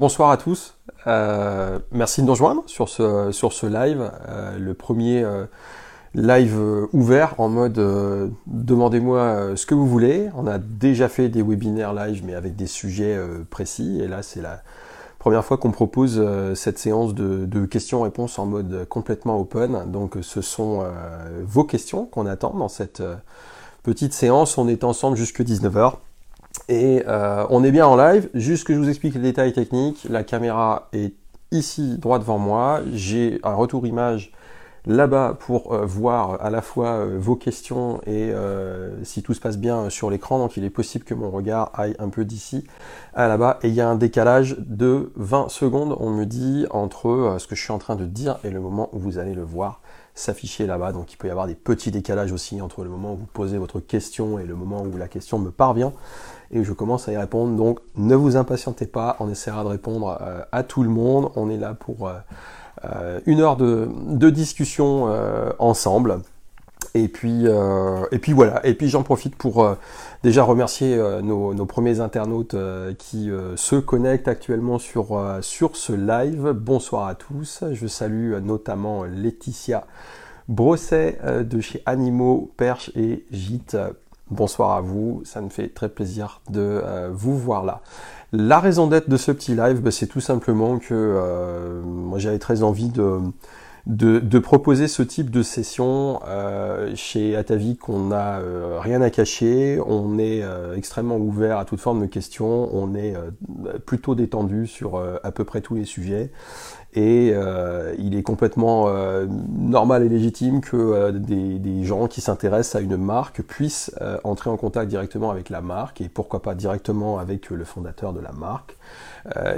Bonsoir à tous. Euh, merci de nous rejoindre sur ce, sur ce live, euh, le premier euh, live ouvert en mode demandez-moi ce que vous voulez. On a déjà fait des webinaires live mais avec des sujets précis et là c'est la première fois qu'on propose cette séance de, de questions-réponses en mode complètement open. Donc ce sont vos questions qu'on attend dans cette petite séance. On est ensemble jusque 19h. Et euh, on est bien en live, juste que je vous explique les détails techniques. La caméra est ici, droit devant moi. J'ai un retour image là-bas pour euh, voir à la fois euh, vos questions et si tout se passe bien sur l'écran. Donc il est possible que mon regard aille un peu d'ici à là-bas. Et il y a un décalage de 20 secondes, on me dit, entre ce que je suis en train de dire et le moment où vous allez le voir s'afficher là-bas. Donc il peut y avoir des petits décalages aussi entre le moment où vous posez votre question et le moment où la question me parvient et je commence à y répondre. Donc ne vous impatientez pas, on essaiera de répondre euh, à tout le monde. On est là pour euh, euh, une heure de, discussion ensemble. Et puis, et puis voilà. Et puis j'en profite pour déjà remercier nos, premiers internautes qui se connectent actuellement sur, sur ce live. Bonsoir à tous. Je salue notamment Laetitia Brosset de chez Animaux, Perche et Gîte Bonsoir à vous, ça me fait très plaisir de euh, vous voir là. La raison d'être de ce petit live, bah, c'est tout simplement que euh, moi j'avais très envie de, de, proposer ce type de session euh, chez Atavi qu'on n'a rien à cacher, on est extrêmement ouvert à toute forme de questions, on est plutôt détendu sur à peu près tous les sujets et euh, il est complètement euh, normal et légitime que euh, des, gens qui s'intéressent à une marque puissent entrer en contact directement avec la marque et pourquoi pas directement avec le fondateur de la marque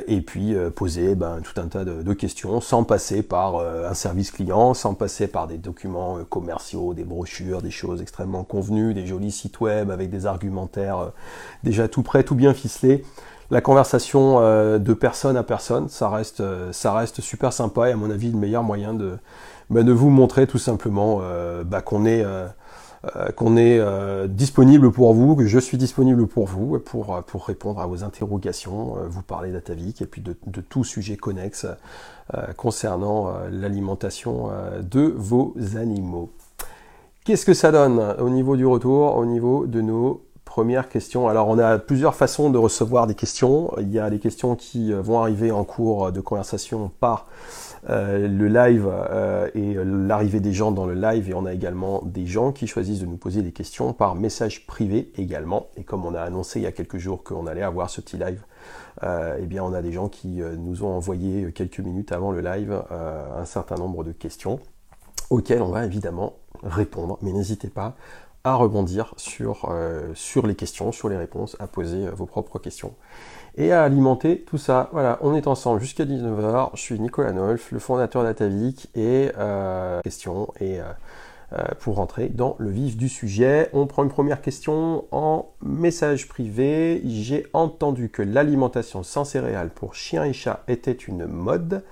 et puis poser ben, tout un tas de, questions sans passer par un service client, sans passer par des documents commerciaux, des brochures, des choses extrêmement convenues, des jolis sites web avec des argumentaires déjà tout prêts, tout bien ficelés la conversation euh, de personne à personne, ça reste, euh, ça reste super sympa et à mon avis le meilleur moyen de, bah, de vous montrer tout simplement euh, bah, qu'on est, disponible pour vous, que je suis disponible pour vous pour, répondre à vos interrogations, vous parler d'Atavik et puis de, de tout sujet connexe concernant l'alimentation de vos animaux. Qu'est-ce que ça donne au niveau du retour, au niveau de nos Première question. Alors on a plusieurs façons de recevoir des questions. Il y a les questions qui euh, vont arriver en cours de conversation par euh, le live euh, et l'arrivée des gens dans le live et on a également des gens qui choisissent de nous poser des questions par message privé également. Et comme on a annoncé il y a quelques jours qu'on allait avoir ce petit live, eh bien on a des gens qui nous ont envoyé quelques minutes avant le live un certain nombre de questions auxquelles on va évidemment répondre. Mais n'hésitez pas à rebondir sur, euh, sur les questions, sur les réponses, à poser euh, vos propres questions et à alimenter tout ça. Voilà, on est ensemble jusqu'à 19h. Je suis Nicolas Nolf, le fondateur d'Atavik et euh, question et pour rentrer dans le vif du sujet, on prend une première question en message privé. J'ai entendu que l'alimentation sans céréales pour chiens et chats était une mode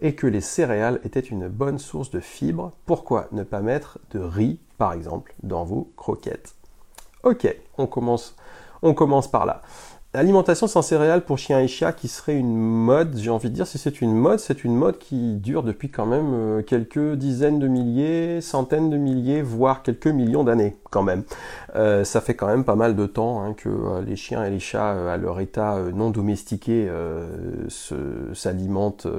et que les céréales étaient une bonne source de fibres. Pourquoi ne pas mettre de riz, par exemple, dans vos croquettes? Ok, on commence, on commence par là. L'alimentation sans céréales pour chiens et chats qui serait une mode, j'ai envie de dire si c'est une mode, c'est une mode qui dure depuis quand même euh, quelques dizaines de milliers, centaines de milliers, voire quelques millions d'années quand même. Euh, ça fait quand même pas mal de temps hein, que euh, les chiens et les chats à leur état non domestiqué s'alimentaient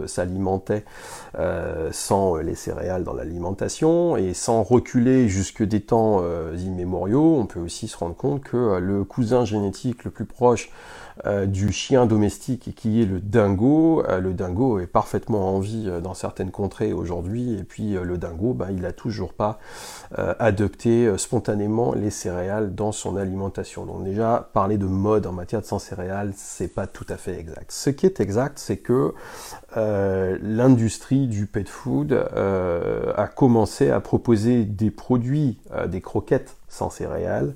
sans les céréales dans l'alimentation et sans reculer jusque des temps immémoriaux. On peut aussi se rendre compte que le cousin génétique le plus proche du chien domestique qui est le dingo. Euh, le dingo est parfaitement en vie euh, dans certaines contrées aujourd'hui, et puis le dingo, ben, il n'a toujours pas adopté spontanément les céréales dans son alimentation. Donc déjà, parler de mode en matière de sans céréales, c'est pas tout à fait exact. Ce qui est exact, c'est que l'industrie du pet food a commencé à proposer des produits, des croquettes sans céréales,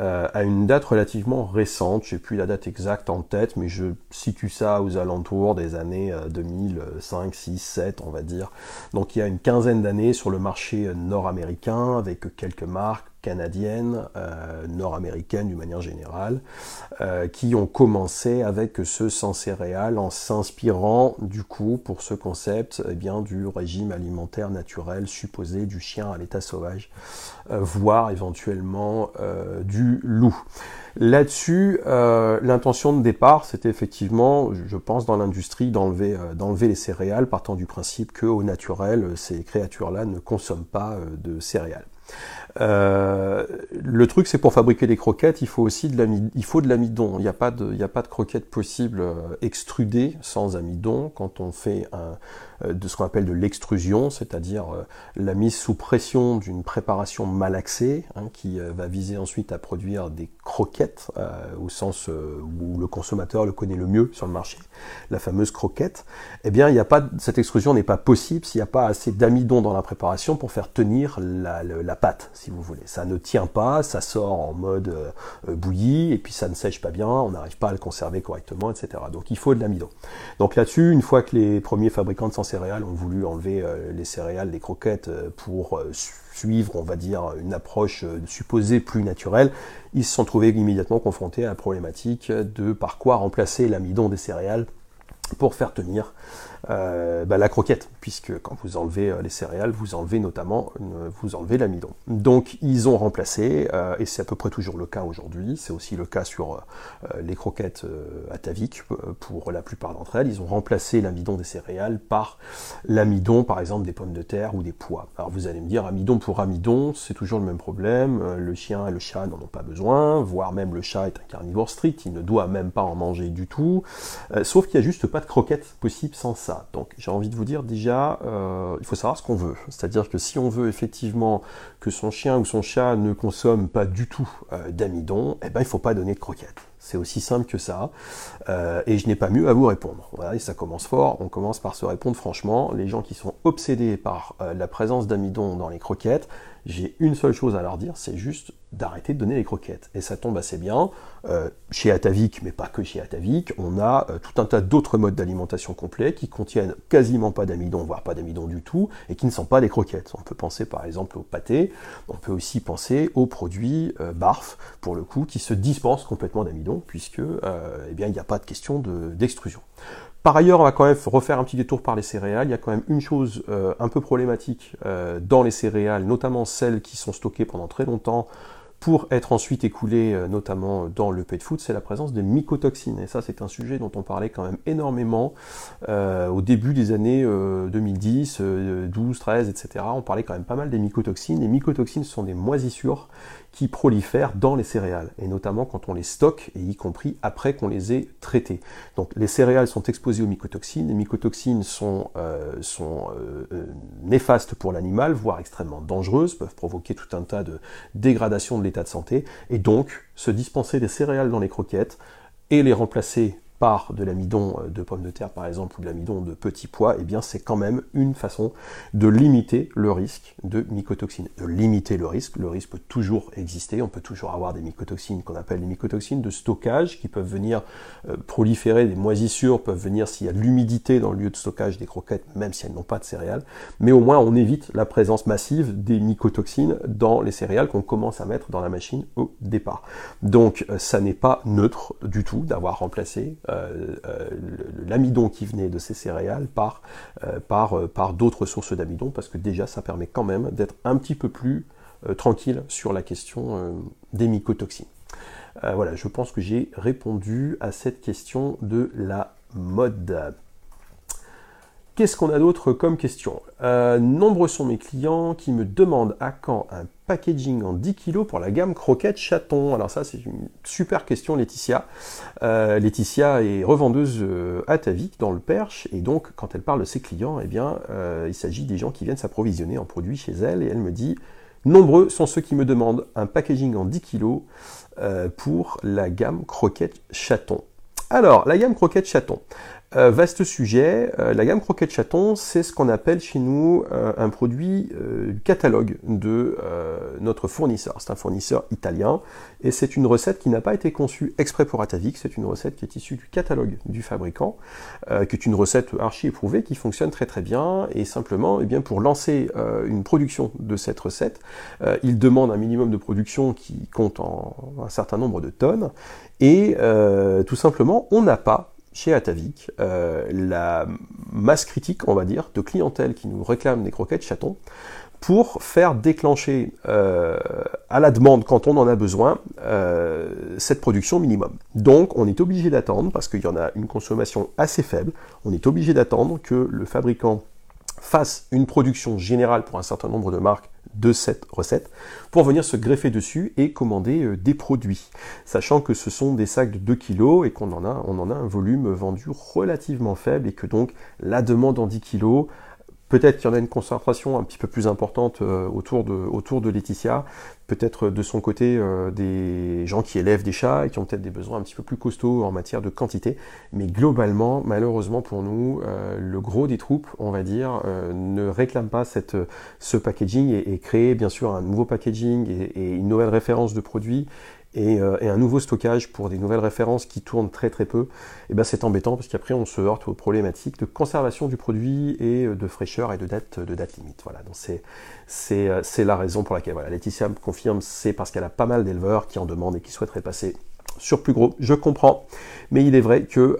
euh, à une date relativement récente. Je n'ai plus la date exacte en tête, mais je situe ça aux alentours des années 2005, 6, 7, on va dire. Donc il y a une quinzaine d'années sur le marché nord-américain, avec quelques marques canadiennes, nord-américaines d'une manière générale, qui ont commencé avec ce sans céréales en s'inspirant du coup pour ce concept eh bien, du régime alimentaire naturel supposé du chien à l'état sauvage, voire éventuellement du loup. Là-dessus, euh, l'intention de départ, c'était effectivement, je pense, dans l'industrie, d'enlever, euh, d'enlever les céréales, partant du principe qu'au naturel, ces créatures-là ne consomment pas euh, de céréales. Euh, le truc, c'est pour fabriquer des croquettes, il faut aussi de l'amidon. Il n'y a pas de, il croquettes possibles euh, extrudées sans amidon quand on fait euh, de ce qu'on appelle de l'extrusion, c'est-à-dire la mise sous pression d'une préparation malaxée, hein, qui va viser ensuite à produire des croquettes au sens où le consommateur le connaît le mieux sur le marché, la fameuse croquette. Eh bien, il n'y a pas, cette extrusion n'est pas possible s'il n'y a pas assez d'amidon dans la préparation pour faire tenir la, pâte si vous voulez. Ça ne tient pas, ça sort en mode euh, euh, bouilli, et puis ça ne sèche pas bien, on n'arrive pas à le conserver correctement, etc. Donc il faut de l'amidon. Donc là-dessus, une fois que les premiers fabricants de sans céréales ont voulu enlever euh, les céréales des croquettes pour suivre, on va dire, une approche supposée plus naturelle, ils se sont trouvés immédiatement confrontés à la problématique de par quoi remplacer l'amidon des céréales pour faire tenir euh, bah, la croquette, puisque quand vous enlevez euh, les céréales, vous enlevez notamment vous enlevez l'amidon. Donc ils ont remplacé, euh, et c'est à peu près toujours le cas aujourd'hui, c'est aussi le cas sur les croquettes ataviques pour la plupart d'entre elles, ils ont remplacé l'amidon des céréales par l'amidon par exemple des pommes de terre ou des pois. Alors vous allez me dire amidon pour amidon, c'est toujours le même problème, le chien et le chat n'en ont pas besoin, voire même le chat est un carnivore strict, il ne doit même pas en manger du tout, sauf qu'il n'y a juste pas de croquettes possibles sans ça. Donc j'ai envie de vous dire déjà, euh, il faut savoir ce qu'on veut. C'est-à-dire que si on veut effectivement que son chien ou son chat ne consomme pas du tout euh, d'amidon, eh ben il faut pas donner de croquettes. C'est aussi simple que ça. Euh, et je n'ai pas mieux à vous répondre. Voilà, ça commence fort. On commence par se répondre franchement. Les gens qui sont obsédés par la présence d'amidon dans les croquettes, j'ai une seule chose à leur dire, c'est juste d'arrêter de donner les croquettes. Et ça tombe assez bien. Euh, chez Atavik, mais pas que chez Atavik, on a euh, tout un tas d'autres modes d'alimentation complets qui contiennent quasiment pas d'amidon, voire pas d'amidon du tout, et qui ne sont pas des croquettes. On peut penser par exemple au pâté, on peut aussi penser aux produits euh, barf, pour le coup, qui se dispensent complètement d'amidon, puisque eh il n'y a pas de question d'extrusion. Par ailleurs, on va quand même refaire un petit détour par les céréales. Il y a quand même une chose un peu problématique dans les céréales, notamment celles qui sont stockées pendant très longtemps pour être ensuite écoulé euh, notamment dans le pet food, c'est la présence des mycotoxines. Et ça, c'est un sujet dont on parlait quand même énormément euh, au début des années 2010, 12, 13, etc. On parlait quand même pas mal des mycotoxines. Les mycotoxines sont des moisissures qui prolifèrent dans les céréales, et notamment quand on les stocke, et y compris après qu'on les ait traitées. Donc les céréales sont exposées aux mycotoxines, les mycotoxines sont, euh, euh, euh, néfastes pour l'animal, voire extrêmement dangereuses, peuvent provoquer tout un tas de dégradations de l'état de santé, et donc se dispenser des céréales dans les croquettes et les remplacer par de l'amidon euh, de pommes de terre par exemple ou de l'amidon de petits pois, eh bien c'est quand même une façon de limiter le risque de mycotoxines. De limiter le risque, le risque peut toujours exister, on peut toujours avoir des mycotoxines qu'on appelle les mycotoxines de stockage qui peuvent venir euh, proliférer, des moisissures peuvent venir s'il y a de l'humidité dans le lieu de stockage des croquettes, même si elles n'ont pas de céréales, mais au moins on évite la présence massive des mycotoxines dans les céréales qu'on commence à mettre dans la machine au départ. Donc euh, ça n'est pas neutre du tout d'avoir remplacé l'amidon qui venait de ces céréales par, euh, par, par d'autres sources d'amidon, parce que déjà ça permet quand même d'être un petit peu plus tranquille sur la question des mycotoxines. voilà, je pense que j'ai répondu à cette question de la mode. Qu'est-ce qu'on a d'autre comme question? Nombreux sont mes clients qui me demandent à quand un packaging en 10 kg pour la gamme croquette chaton Alors ça c'est une super question Laetitia. Euh, Laetitia est revendeuse euh, à Tavik dans le Perche et donc quand elle parle de ses clients, eh bien euh, il s'agit des gens qui viennent s'approvisionner en produits chez elle et elle me dit nombreux sont ceux qui me demandent un packaging en 10 kg pour la gamme croquette chaton. Alors la gamme croquette chaton. Euh, vaste sujet, euh, la gamme croquette chaton, c'est ce qu'on appelle chez nous euh, un produit catalogue de notre fournisseur. C'est un fournisseur italien et c'est une recette qui n'a pas été conçue exprès pour Atavik, c'est une recette qui est issue du catalogue du fabricant, qui est une recette archi éprouvée qui fonctionne très très bien et simplement, eh bien, pour lancer une production de cette recette, il demande un minimum de production qui compte en un certain nombre de tonnes et tout simplement, on n'a pas chez Atavik euh, la masse critique, on va dire, de clientèle qui nous réclame des croquettes chatons pour faire déclencher euh, à la demande, quand on en a besoin, euh, cette production minimum. Donc on est obligé d'attendre, parce qu'il y en a une consommation assez faible, on est obligé d'attendre que le fabricant fasse une production générale pour un certain nombre de marques de cette recette pour venir se greffer dessus et commander euh, des produits. Sachant que ce sont des sacs de 2 kg et qu'on en a, en a un volume vendu relativement faible et que donc la demande en 10 kg Peut-être qu'il y en a une concentration un petit peu plus importante euh, autour, de, autour de Laetitia, peut-être de son côté euh, des gens qui élèvent des chats et qui ont peut-être des besoins un petit peu plus costauds en matière de quantité, mais globalement, malheureusement pour nous, euh, le gros des troupes, on va dire, ne réclame pas cette, ce packaging et, et, créer bien sûr un nouveau packaging et, et une nouvelle référence de produit euh, et, un nouveau stockage pour des nouvelles références qui tournent très très peu, et eh ben c'est embêtant parce qu'après on se heurte aux problématiques de conservation du produit et euh, de fraîcheur et de date, de date limite. Voilà, donc euh, c'est la raison pour laquelle voilà, Laetitia me confirme, c'est parce qu'elle a pas mal d'éleveurs qui en demandent et qui souhaiteraient passer sur plus gros. Je comprends, mais il est vrai que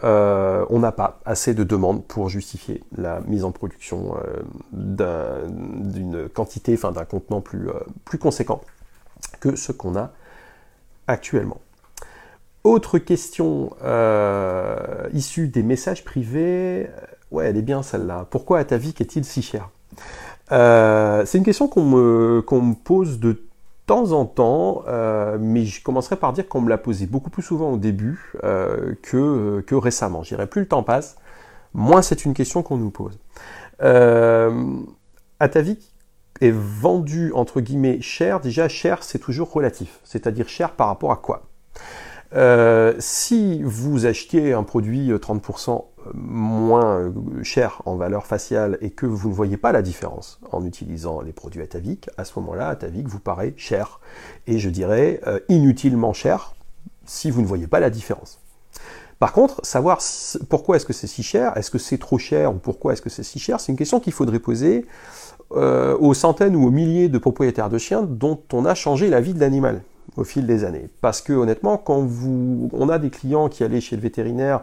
on n'a pas assez de demandes pour justifier la mise en production d'une quantité, enfin d'un contenant plus, plus conséquent que ce qu'on a actuellement. Autre question euh, issue des messages privés. Euh, ouais, elle est bien celle-là. Pourquoi Atavik est-il si cher? Euh, C'est une question qu'on me, pose de temps en temps, mais je commencerai par dire qu'on me l'a posé beaucoup plus souvent au début que, que récemment. J'irai plus le temps passe, moins c'est une question qu'on nous pose. Atavik est vendu entre guillemets cher, déjà cher c'est toujours relatif, c'est-à-dire cher par rapport à quoi? Euh, si vous achetiez un produit 30% euh, moins euh, cher en valeur faciale et que vous ne voyez pas la différence en utilisant les produits Atavik, à ce moment-là, Atavik vous paraît cher. Et je dirais inutilement cher si vous ne voyez pas la différence. Par contre, savoir pourquoi est-ce que c'est si cher, est-ce que c'est trop cher ou pourquoi est-ce que c'est si cher, c'est une question qu'il faudrait poser euh, aux centaines ou aux milliers de propriétaires de chiens dont on a changé la vie de l'animal au fil des années. Parce que honnêtement, quand vous, on a des clients qui allaient chez le vétérinaire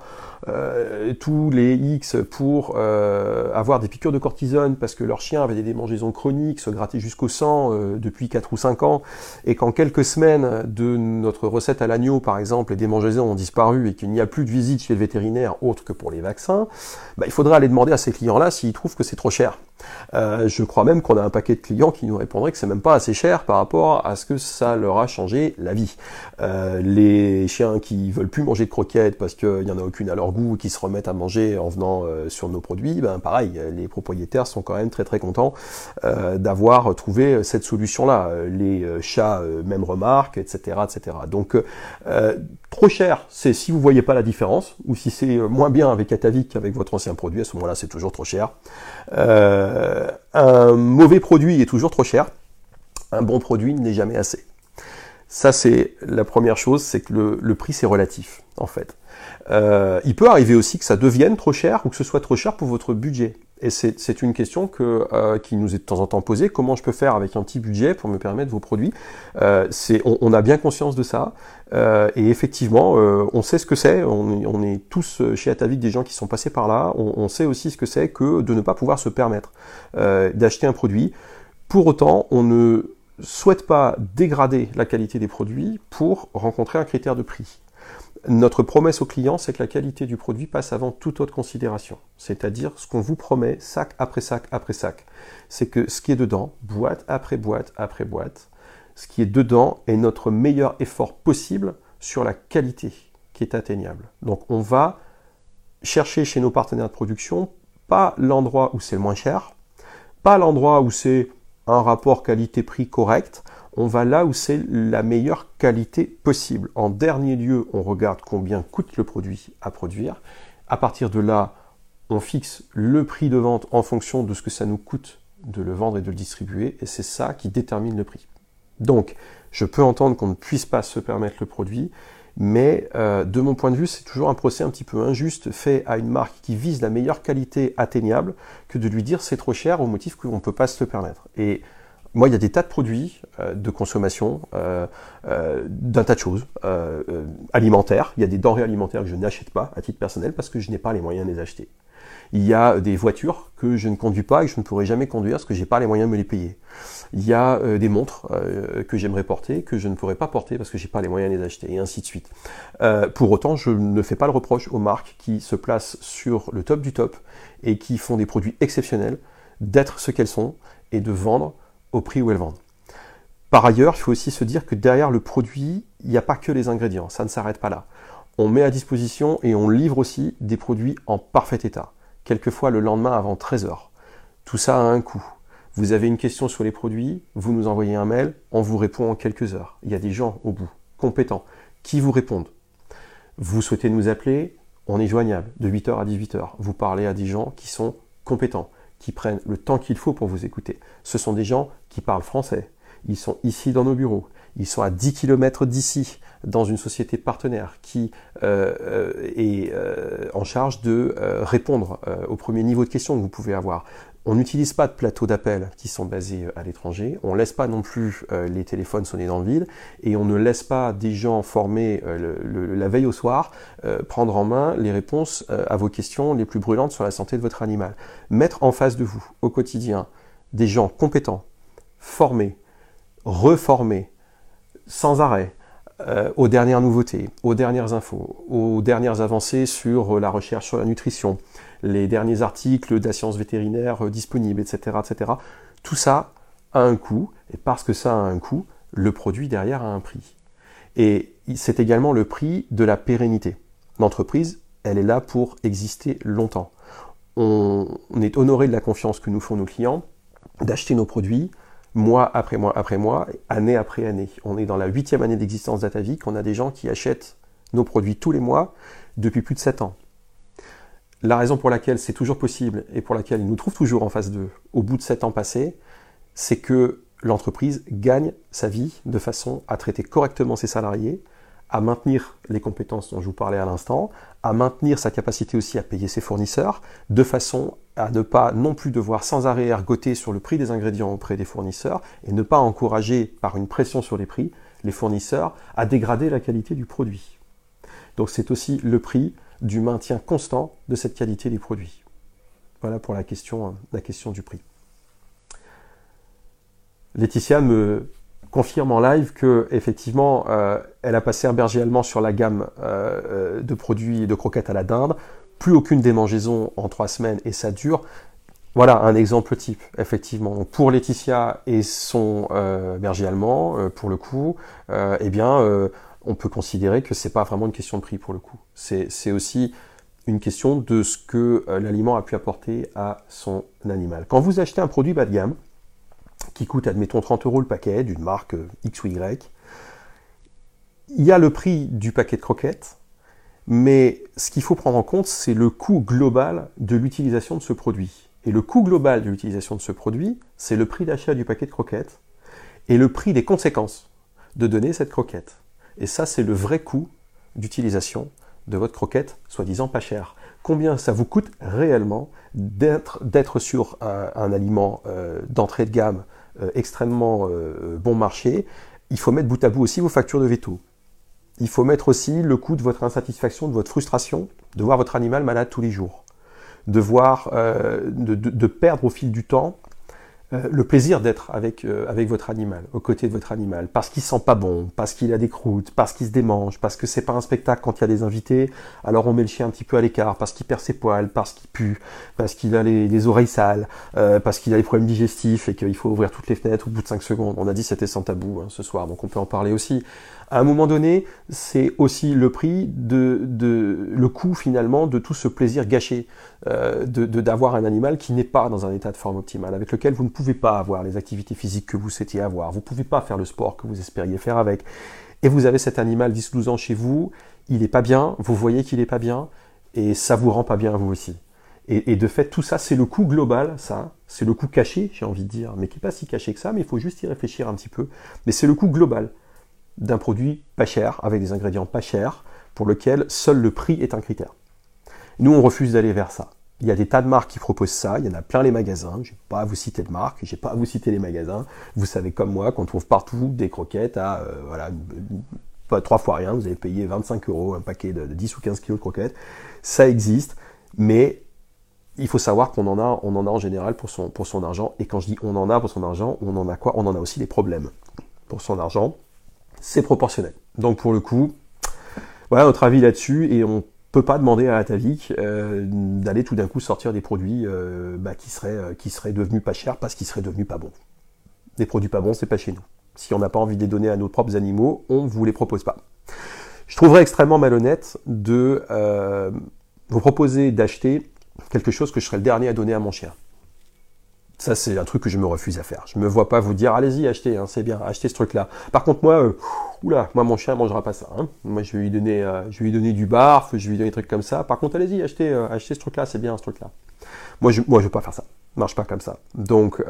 euh, tous les X pour euh, avoir des piqûres de cortisone parce que leur chien avait des démangeaisons chroniques, se gratter jusqu'au sang euh, depuis 4 ou 5 ans, et qu'en quelques semaines de notre recette à l'agneau, par exemple, les démangeaisons ont disparu et qu'il n'y a plus de visite chez le vétérinaire autre que pour les vaccins, bah, il faudra aller demander à ces clients-là s'ils trouvent que c'est trop cher. je crois même qu'on a un paquet de clients qui nous répondraient que c'est même pas assez cher par rapport à ce que ça leur a changé la vie. les chiens qui veulent plus manger de croquettes parce qu'il n'y en a aucune à leur goût qui se remettent à manger en venant euh, sur nos produits, ben pareil, les propriétaires sont quand même très très contents euh, d'avoir trouvé cette solution-là. Les euh, chats même remarquent, etc., etc. Donc trop cher, c'est si vous voyez pas la différence, ou si c'est moins bien avec Atavik qu'avec votre ancien produit, à ce moment-là c'est toujours trop cher. un mauvais produit est toujours trop cher. Un bon produit n'est jamais assez. Ça, c'est la première chose, c'est que le, le prix, c'est relatif, en fait. Euh, il peut arriver aussi que ça devienne trop cher ou que ce soit trop cher pour votre budget. Et c'est une question que, euh, qui nous est de temps en temps posée. Comment je peux faire avec un petit budget pour me permettre vos produits? Euh, on, a bien conscience de ça. Et effectivement, on sait ce que c'est. On, est tous chez Atavik des gens qui sont passés par là. On sait aussi ce que c'est que de ne pas pouvoir se permettre d'acheter un produit. Pour autant, on ne souhaite pas dégrader la qualité des produits pour rencontrer un critère de prix. Notre promesse au client, c'est que la qualité du produit passe avant toute autre considération. C'est-à-dire ce qu'on vous promet sac après sac après sac. C'est que ce qui est dedans, boîte après boîte après boîte, ce qui est dedans est notre meilleur effort possible sur la qualité qui est atteignable. Donc on va chercher chez nos partenaires de production pas l'endroit où c'est le moins cher, pas l'endroit où c'est un rapport qualité-prix correct, on va là où c'est la meilleure qualité possible. En dernier lieu, on regarde combien coûte le produit à produire. À partir de là, on fixe le prix de vente en fonction de ce que ça nous coûte de le vendre et de le distribuer, et c'est ça qui détermine le prix. Donc, je peux entendre qu'on ne puisse pas se permettre le produit, mais euh, de mon point de vue, c'est toujours un procès un petit peu injuste fait à une marque qui vise la meilleure qualité atteignable que de lui dire c'est trop cher au motif qu'on ne peut pas se le permettre. Et moi, il y a des tas de produits euh, de consommation, euh, d'un tas de choses alimentaires. Il y a des denrées alimentaires que je n'achète pas à titre personnel parce que je n'ai pas les moyens de les acheter. Il y a des voitures que je ne conduis pas et que je ne pourrai jamais conduire parce que j'ai pas les moyens de me les payer. Il y a euh, des montres euh, que j'aimerais porter que je ne pourrais pas porter parce que j'ai pas les moyens de les acheter et ainsi de suite. Euh, pour autant, je ne fais pas le reproche aux marques qui se placent sur le top du top et qui font des produits exceptionnels d'être ce qu'elles sont et de vendre au prix où elles vendent. Par ailleurs, il faut aussi se dire que derrière le produit, il n'y a pas que les ingrédients, ça ne s'arrête pas là. On met à disposition et on livre aussi des produits en parfait état quelquefois le lendemain avant 13 heures. Tout ça a un coût. Vous avez une question sur les produits, vous nous envoyez un mail, on vous répond en quelques heures. Il y a des gens au bout, compétents, qui vous répondent. Vous souhaitez nous appeler, on est joignable de 8h à 18h. Vous parlez à des gens qui sont compétents, qui prennent le temps qu'il faut pour vous écouter. Ce sont des gens qui parlent français. Ils sont ici dans nos bureaux. Ils sont à 10 km d'ici dans une société partenaire qui euh, euh, est euh, en charge de répondre au premier niveau de questions que vous pouvez avoir. On n'utilise pas de plateaux d'appel qui sont basés à l'étranger, on ne laisse pas non plus les téléphones sonner dans le vide, et on ne laisse pas des gens formés la veille au soir prendre en main les réponses à vos questions les plus brûlantes sur la santé de votre animal. Mettre en face de vous, au quotidien, des gens compétents, formés, reformés, sans arrêt, euh, aux dernières nouveautés, aux dernières infos, aux dernières avancées sur euh, la recherche sur la nutrition, les derniers articles de vétérinaire euh, disponibles, etc., etc. Tout ça a un coût, et parce que ça a un coût, le produit derrière a un prix. Et c'est également le prix de la pérennité. L'entreprise, elle est là pour exister longtemps. On est honoré de la confiance que nous font nos clients, d'acheter nos produits, mois après mois après mois, année après année. On est dans la huitième année d'existence d'Atavic, on a des gens qui achètent nos produits tous les mois depuis plus de sept ans. La raison pour laquelle c'est toujours possible et pour laquelle ils nous trouvent toujours en face d'eux au bout de sept ans passés, c'est que l'entreprise gagne sa vie de façon à traiter correctement ses salariés, à maintenir les compétences dont je vous parlais à l'instant, à maintenir sa capacité aussi à payer ses fournisseurs, de façon à ne pas non plus devoir sans arrêt ergoter sur le prix des ingrédients auprès des fournisseurs et ne pas encourager par une pression sur les prix les fournisseurs à dégrader la qualité du produit. Donc c'est aussi le prix du maintien constant de cette qualité des produits. Voilà pour la question, question du prix. Laetitia me confirme en live que effectivement euh, elle a passé un berger allemand sur la gamme euh, euh, de produits de croquettes à la dinde plus aucune démangeaison en trois semaines et ça dure. Voilà un exemple type, effectivement. pour Laetitia et son berger allemand, pour le coup, eh bien, on peut considérer que c'est pas vraiment une question de prix pour le coup. C'est aussi une question de ce que l'aliment a pu apporter à son animal. Quand vous achetez un produit bas de gamme, qui coûte, admettons, 30 euros le paquet, d'une marque X ou Y, il y a le prix du paquet de croquettes, mais ce qu'il faut prendre en compte, c'est le coût global de l'utilisation de ce produit. Et le coût global de l'utilisation de ce produit, c'est le prix d'achat du paquet de croquettes et le prix des conséquences de donner cette croquette. Et ça, c'est le vrai coût d'utilisation de votre croquette, soi-disant pas cher. Combien ça vous coûte réellement d'être sur un, aliment euh, d'entrée de gamme euh, extrêmement euh, bon marché? Il faut mettre bout à bout aussi vos factures de veto. Il faut mettre aussi le coût de votre insatisfaction, de votre frustration, de voir votre animal malade tous les jours, de voir, de, perdre au fil du temps le plaisir d'être avec, euh, avec votre animal, aux côtés de votre animal, parce qu'il sent pas bon, parce qu'il a des croûtes, parce qu'il se démange, parce que c'est pas un spectacle quand il y a des invités, alors on met le chien un petit peu à l'écart, parce qu'il perd ses poils, parce qu'il pue, parce qu'il a les, oreilles sales, parce qu'il a des problèmes digestifs et qu'il faut ouvrir toutes les fenêtres au bout de 5 secondes. On a dit c'était sans tabou hein, ce soir, donc on peut en parler aussi à un moment donné, c'est aussi le prix de, le coût finalement de tout ce plaisir gâché euh, de d'avoir un animal qui n'est pas dans un état de forme optimale, avec lequel vous ne pouvez pas avoir les activités physiques que vous souhaitiez avoir, vous ne pouvez pas faire le sport que vous espériez faire avec, et vous avez cet animal 10-12 ans chez vous, il n'est pas bien, vous voyez qu'il n'est pas bien, et ça vous rend pas bien vous aussi. Et, de fait, tout ça, c'est le coût global, ça, c'est le coût caché, j'ai envie de dire, mais qui n'est pas si caché que ça, mais il faut juste y réfléchir un petit peu. Mais c'est le coût global d'un produit pas cher, avec des ingrédients pas chers, pour lequel seul le prix est un critère. Nous, on refuse d'aller vers ça. Il y a des tas de marques qui proposent ça, il y en a plein les magasins, je n'ai pas à vous citer de marque, je n'ai pas à vous citer les magasins. Vous savez comme moi qu'on trouve partout des croquettes à euh, voilà, pas trois fois rien, vous avez payé 25 euros un paquet de 10 ou 15 kilos de croquettes. Ça existe, mais il faut savoir qu'on en a, on en a en général pour son, pour son argent. Et quand je dis on en a pour son argent, on en a quoi? On en a aussi des problèmes pour son argent. C'est proportionnel. Donc pour le coup, voilà notre avis là-dessus. Et on peut pas demander à Atavik euh, d'aller tout d'un coup sortir des produits euh, bah, qui, seraient, euh, qui seraient devenus pas chers parce qu'ils seraient devenus pas bons. Des produits pas bons, c'est pas chez nous. Si on n'a pas envie de les donner à nos propres animaux, on ne vous les propose pas. Je trouverais extrêmement malhonnête de vous proposer d'acheter quelque chose que je serais le dernier à donner à mon chien. Ça, c'est un truc que je me refuse à faire. Je me vois pas vous dire, allez-y, achetez, hein, c'est bien, achetez ce truc-là. Par contre, moi, euh, oula, moi, mon chien mangera pas ça. Hein. Moi, je vais lui donner, euh, je vais lui donner du barf, je vais lui donner des trucs comme ça. Par contre, allez-y, achetez, euh, ce truc-là, c'est bien, ce truc-là. Moi, je, moi, je veux pas faire ça. Marche pas comme ça. Donc,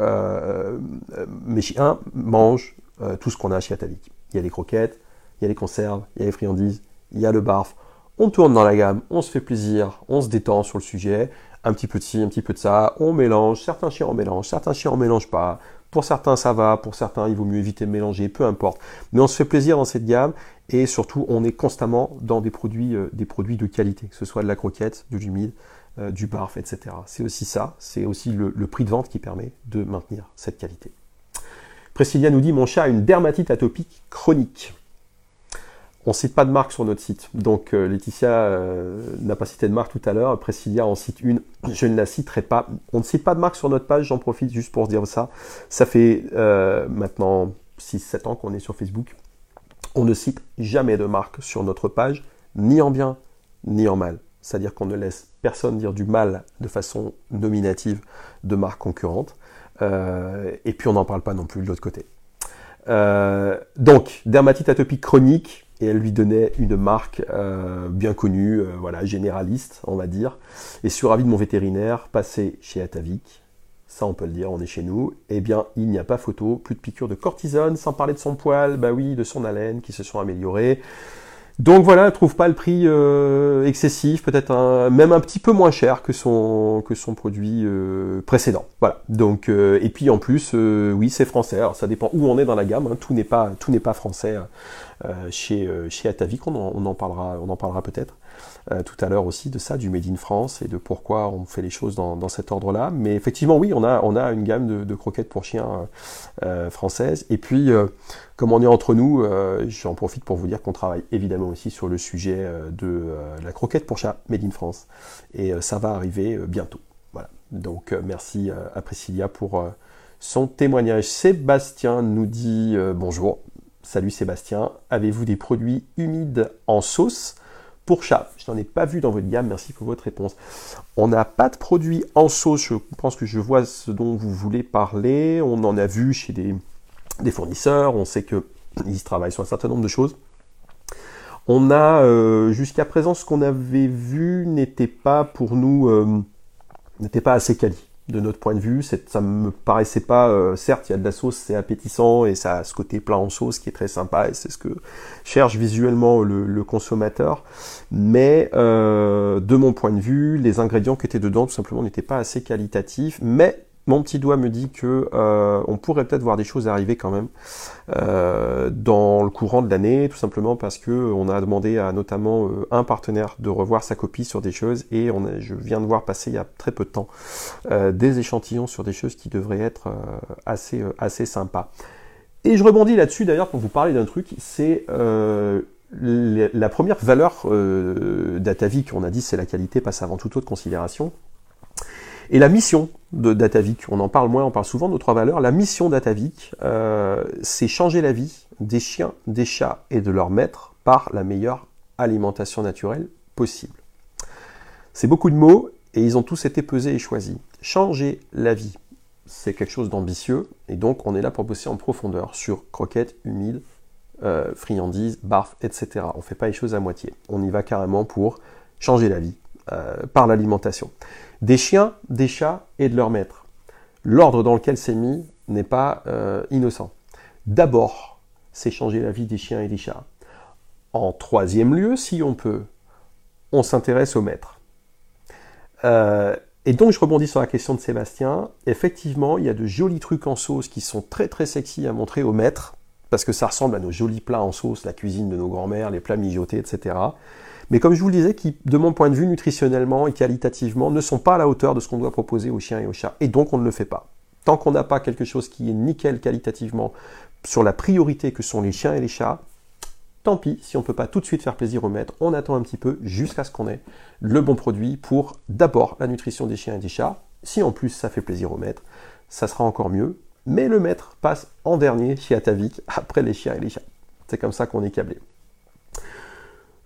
mes chiens mangent tout ce qu'on a chez Atavik. Il y a des croquettes, il y a les conserves, il y a les friandises, il y a le barf. On tourne dans la gamme, on se fait plaisir, on se détend sur le sujet un petit peu de ci, un petit peu de ça, on mélange, certains chiens en mélangent, certains chiens en mélangent pas, pour certains ça va, pour certains il vaut mieux éviter de mélanger, peu importe. Mais on se fait plaisir dans cette gamme et surtout on est constamment dans des produits, euh, de qualité, que ce soit de la croquette, de l'humide, euh, du barf, etc. C'est aussi ça, c'est aussi le, prix de vente qui permet de maintenir cette qualité. Priscilla nous dit mon chat a une dermatite atopique chronique. On cite pas de marque sur notre site. Donc euh, Laetitia euh, n'a pas cité de marque tout à l'heure. Priscilla en cite une. Je ne la citerai pas. On ne cite pas de marque sur notre page. J'en profite juste pour dire ça. Ça fait euh, maintenant 6-7 ans qu'on est sur Facebook. On ne cite jamais de marque sur notre page, ni en bien, ni en mal. C'est-à-dire qu'on ne laisse personne dire du mal de façon nominative de marques concurrentes. et puis on n'en parle pas non plus de l'autre côté. donc, dermatite atopique chronique, et elle lui donnait une marque euh, bien connue, euh, voilà, généraliste, on va dire. Et sur avis de mon vétérinaire, passé chez Atavik, ça on peut le dire, on est chez nous, eh bien il n'y a pas photo, plus de piqûres de cortisone, sans parler de son poil, bah oui, de son haleine qui se sont améliorées. Donc voilà, elle trouve pas le prix euh, excessif, peut-être même un petit peu moins cher que son que son produit précédent. Voilà. Donc et puis en plus, oui, c'est français. Alors ça dépend où on est dans la gamme. Hein. Tout n'est pas tout n'est pas français. Euh, chez, euh, chez Atavik, on en, parlera, on en parlera peut-être euh, tout à l'heure aussi de ça, du Made in France et de pourquoi on fait les choses dans, cet ordre-là. Mais effectivement, oui, on a, on a une gamme de, croquettes pour chiens françaises. Et puis, comme on est entre nous, j'en profite pour vous dire qu'on travaille évidemment aussi sur le sujet de la croquette pour chat Made in France. Et ça va arriver bientôt. Voilà. Donc merci à Priscilla pour son témoignage. Sébastien nous dit bonjour. Salut Sébastien, avez-vous des produits humides en sauce? Pour chat Je n'en ai pas vu dans votre gamme, merci pour votre réponse. On n'a pas de produits en sauce, je pense que je vois ce dont vous voulez parler. On en a vu chez des, fournisseurs, on sait qu'ils travaillent sur un certain nombre de choses. On a euh, jusqu'à présent ce qu'on avait vu n'était pas pour nous euh, n'était pas assez quali de notre point de vue. Ça me paraissait pas, euh, certes, il y a de la sauce, c'est appétissant et ça a ce côté plat en sauce qui est très sympa et c'est ce que cherche visuellement le, consommateur. Mais euh, de mon point de vue, les ingrédients qui étaient dedans tout simplement n'étaient pas assez qualitatifs. Mais mon petit doigt me dit que euh, on pourrait peut-être voir des choses arriver quand même euh, dans le courant de l'année, tout simplement parce que on a demandé à notamment euh, un partenaire de revoir sa copie sur des choses et je viens de voir passer il y a très peu de temps des échantillons sur des choses qui devraient être assez assez sympas. Et je rebondis là-dessus d'ailleurs pour vous parler d'un truc, c'est la première valeur d'Atavi qu'on a dit c'est la qualité passe avant toute autre considération. Et la mission de Datavik, on en parle moins, on parle souvent de nos trois valeurs. La mission Datavik, euh, c'est changer la vie des chiens, des chats et de leurs maîtres par la meilleure alimentation naturelle possible. C'est beaucoup de mots et ils ont tous été pesés et choisis. Changer la vie, c'est quelque chose d'ambitieux et donc on est là pour bosser en profondeur sur croquettes humides, euh, friandises, barf, etc. On ne fait pas les choses à moitié. On y va carrément pour changer la vie par l'alimentation. Des chiens, des chats et de leur maître. L'ordre dans lequel c'est mis n'est pas innocent. D'abord, c'est changer la vie des chiens et des chats. En troisième lieu, si on peut, on s'intéresse au maître. Euh, et donc je rebondis sur la question de Sébastien. Effectivement, il y a de jolis trucs en sauce qui sont très très sexy à montrer au maître, parce que ça ressemble à nos jolis plats en sauce, la cuisine de nos grands-mères, les plats mijotés, etc. Mais comme je vous le disais, qui, de mon point de vue, nutritionnellement et qualitativement, ne sont pas à la hauteur de ce qu'on doit proposer aux chiens et aux chats. Et donc on ne le fait pas. Tant qu'on n'a pas quelque chose qui est nickel qualitativement sur la priorité que sont les chiens et les chats, tant pis si on ne peut pas tout de suite faire plaisir au maître, on attend un petit peu jusqu'à ce qu'on ait le bon produit pour d'abord la nutrition des chiens et des chats. Si en plus ça fait plaisir au maître, ça sera encore mieux. Mais le maître passe en dernier chez Atavik après les chiens et les chats. C'est comme ça qu'on est câblé.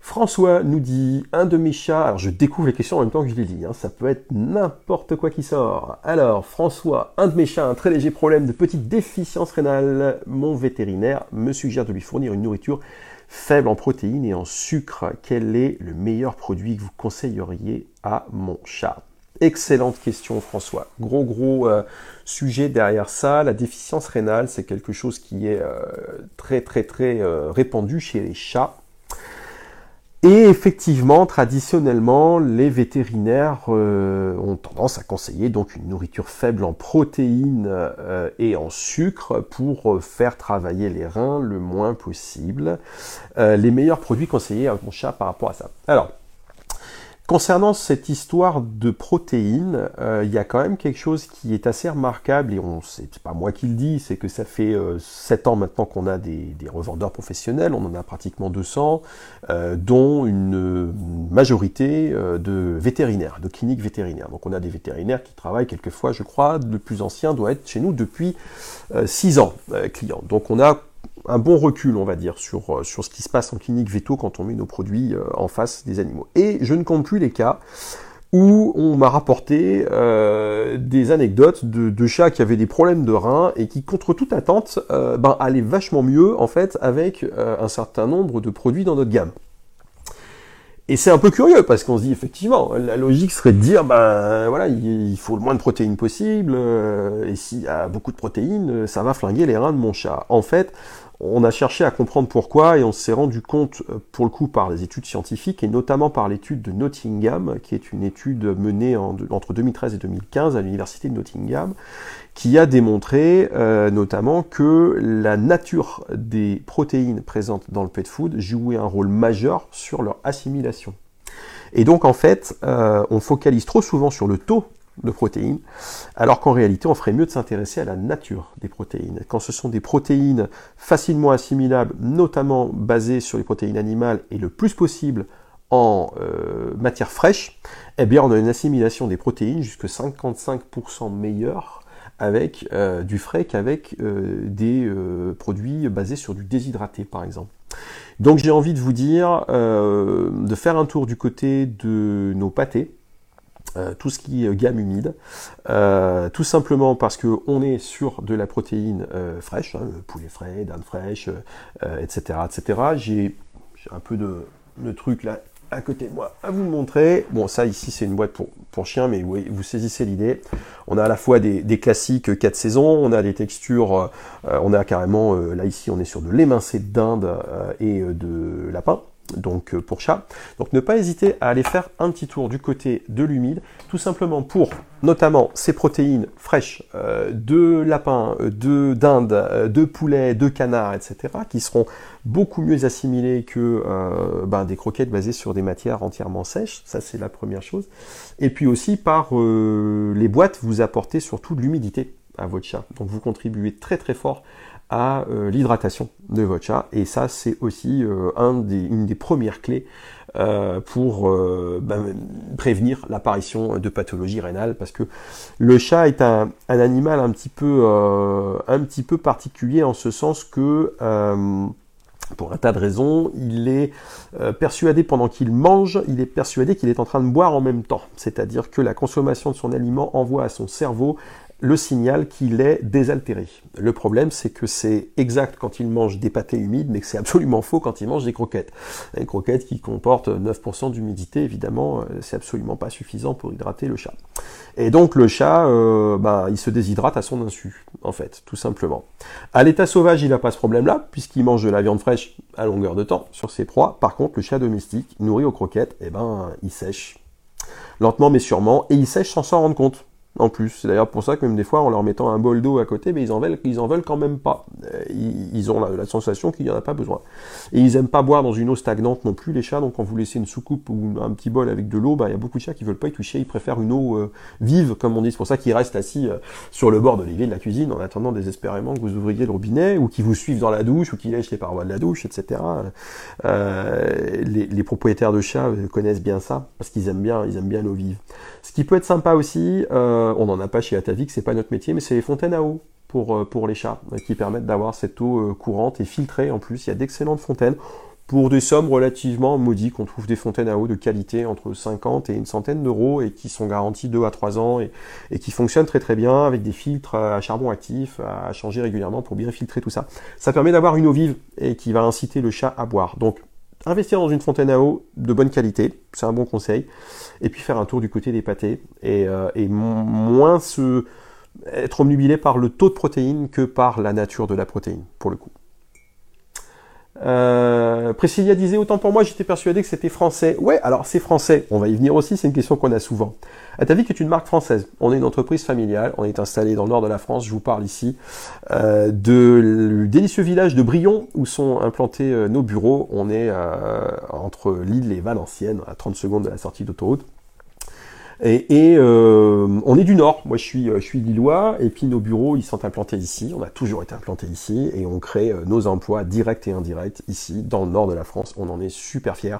François nous dit un de mes chats. Alors je découvre les questions en même temps que je les lis. Hein. ça peut être n'importe quoi qui sort. Alors François, un de mes chats a un très léger problème de petite déficience rénale. Mon vétérinaire me suggère de lui fournir une nourriture faible en protéines et en sucre. Quel est le meilleur produit que vous conseilleriez à mon chat? Excellente question François. Gros gros euh, sujet derrière ça. La déficience rénale, c'est quelque chose qui est euh, très très très euh, répandu chez les chats. Et effectivement, traditionnellement, les vétérinaires euh, ont tendance à conseiller donc une nourriture faible en protéines euh, et en sucre pour faire travailler les reins le moins possible. Euh, les meilleurs produits conseillés à mon chat par rapport à ça. Alors, Concernant cette histoire de protéines, euh, il y a quand même quelque chose qui est assez remarquable, et on c'est pas moi qui le dis, c'est que ça fait euh, 7 ans maintenant qu'on a des, revendeurs professionnels, on en a pratiquement 200, euh, dont une majorité euh, de vétérinaires, de cliniques vétérinaires. Donc on a des vétérinaires qui travaillent quelquefois, je crois, le plus ancien doit être chez nous depuis 6 ans, clients. Donc on a un bon recul, on va dire, sur, euh, sur ce qui se passe en clinique veto quand on met nos produits euh, en face des animaux. Et je ne compte plus les cas où on m'a rapporté euh, des anecdotes de, chats qui avaient des problèmes de reins et qui, contre toute attente, ben, allaient vachement mieux en fait avec un certain nombre de produits dans notre gamme. Et c'est un peu curieux parce qu'on se dit effectivement, la logique serait de dire ben voilà, il, faut le moins de protéines possible et s'il y a beaucoup de protéines, ça va flinguer les reins de mon chat. En fait, on a cherché à comprendre pourquoi et on s'est rendu compte, euh, pour le coup, par les études scientifiques et notamment par l'étude de Nottingham, qui est une étude menée entre 2013 et 2015 à l'université de Nottingham, qui a démontré euh, notamment que la nature des protéines présentes dans le pet food jouait un rôle majeur sur leur assimilation. Et donc en fait, euh, on focalise trop souvent sur le taux de protéines, alors qu'en réalité, on ferait mieux de s'intéresser à la nature des protéines. Quand ce sont des protéines facilement assimilables, notamment basées sur les protéines animales et le plus possible en euh, matière fraîche, eh bien, on a une assimilation des protéines jusqu'à 55% meilleure avec euh, du frais qu'avec euh, des produits basés sur du déshydraté, par exemple. Donc j'ai envie de vous dire de faire un tour du côté de nos pâtés, euh, tout ce qui est gamme humide, euh, tout simplement parce que on est sur de la protéine euh, fraîche, hein, poulet frais, dinde fraîche, etc., etc. J'ai un peu de, trucs là à côté de moi à vous montrer. Bon, ça ici c'est une boîte pour, pour chiens, mais oui, vous saisissez l'idée. On a à la fois des, des classiques 4 saisons, on a des textures, on a carrément, là ici on est sur de l'émincé de dinde et de lapin donc euh, pour chat. Donc ne pas hésiter à aller faire un petit tour du côté de l'humide, tout simplement pour notamment ces protéines fraîches euh, de lapin, euh, de dinde, de poulet, de canard, etc., qui seront beaucoup mieux assimilées que ben, des croquettes basées sur des matières entièrement sèches. Ça c'est la première chose. Et puis aussi par les boîtes, vous apportez surtout de l'humidité à votre chat. Donc vous contribuez très très fort à euh, l'hydratation de votre chat. Et ça, c'est aussi euh, une des premières clés euh, pour ben, prévenir l'apparition de pathologies rénales, parce que le chat est un, un animal un petit peu, un petit peu particulier en ce sens que pour un tas de raisons, il est persuadé pendant qu'il mange, il est persuadé qu'il est en train de boire en même temps. C'est-à-dire que la consommation de son aliment envoie à son cerveau le signal qu'il est désaltéré. Le problème, c'est que c'est exact quand il mange des pâtés humides, mais que c'est absolument faux quand il mange des croquettes. Des croquettes qui comportent 9% d'humidité, évidemment, euh, c'est absolument pas suffisant pour hydrater le chat. Et donc le chat, euh, ben, il se déshydrate à son insu, en fait, tout simplement. À l'état sauvage, il n'a pas ce problème-là, puisqu'il mange de la viande fraîche à longueur de temps sur ses proies. Par contre, le chat domestique, nourri aux croquettes, eh ben, il sèche lentement mais sûrement, et il sèche sans s'en rendre compte en plus. C'est d'ailleurs pour ça que même des fois, en leur mettant un bol d'eau à côté, mais ils en veulent, ils en veulent quand même pas. Euh, ils, ont la, sensation qu'il n'y en a pas besoin. Et ils aiment pas boire dans une eau stagnante non plus, les chats. Donc quand vous laissez une soucoupe ou un petit bol avec de l'eau, bah, il y a beaucoup de chats qui veulent pas y toucher. Ils préfèrent une eau euh, vive, comme on dit. C'est pour ça qu'ils restent assis euh, sur le bord de l'évier de la cuisine en attendant désespérément que vous ouvriez le robinet ou qu'ils vous suivent dans la douche ou qu'ils lèchent les parois de la douche, etc. les, propriétaires de chats connaissent bien ça parce qu'ils aiment bien, ils aiment bien l'eau vive. Ce qui peut être sympa aussi, on n'en a pas chez Atavik, c'est pas notre métier, mais c'est les fontaines à eau pour, euh, les chats, euh, qui permettent d'avoir cette eau courante et filtrée en plus. Il y a d'excellentes fontaines. Pour des sommes relativement modiques, on trouve des fontaines à eau de qualité entre 50 et une centaine d'euros et qui sont garanties 2 à 3 ans et, qui fonctionnent très très bien avec des filtres à charbon actif à changer régulièrement pour bien filtrer tout ça. Ça permet d'avoir une eau vive et qui va inciter le chat à boire. Investir dans une fontaine à eau de bonne qualité, c'est un bon conseil. Et puis faire un tour du côté des pâtés et, euh, moins se être omnubilé par le taux de protéines que par la nature de la protéine, pour le coup. Euh, Priscilla disait autant pour moi, j'étais persuadé que c'était français. Ouais, alors c'est français. On va y venir aussi. C'est une question qu'on a souvent. Atavik est une marque française. On est une entreprise familiale. On est installé dans le nord de la France. Je vous parle ici euh, de délicieux village de Brion où sont implantés euh, nos bureaux. On est euh, entre Lille et Valenciennes, à 30 secondes de la sortie d'autoroute. Et, euh, on est du Nord. Moi, je suis, je suis lillois. Et puis nos bureaux, ils sont implantés ici. On a toujours été implantés ici, et on crée euh, nos emplois directs et indirects ici, dans le Nord de la France. On en est super fiers.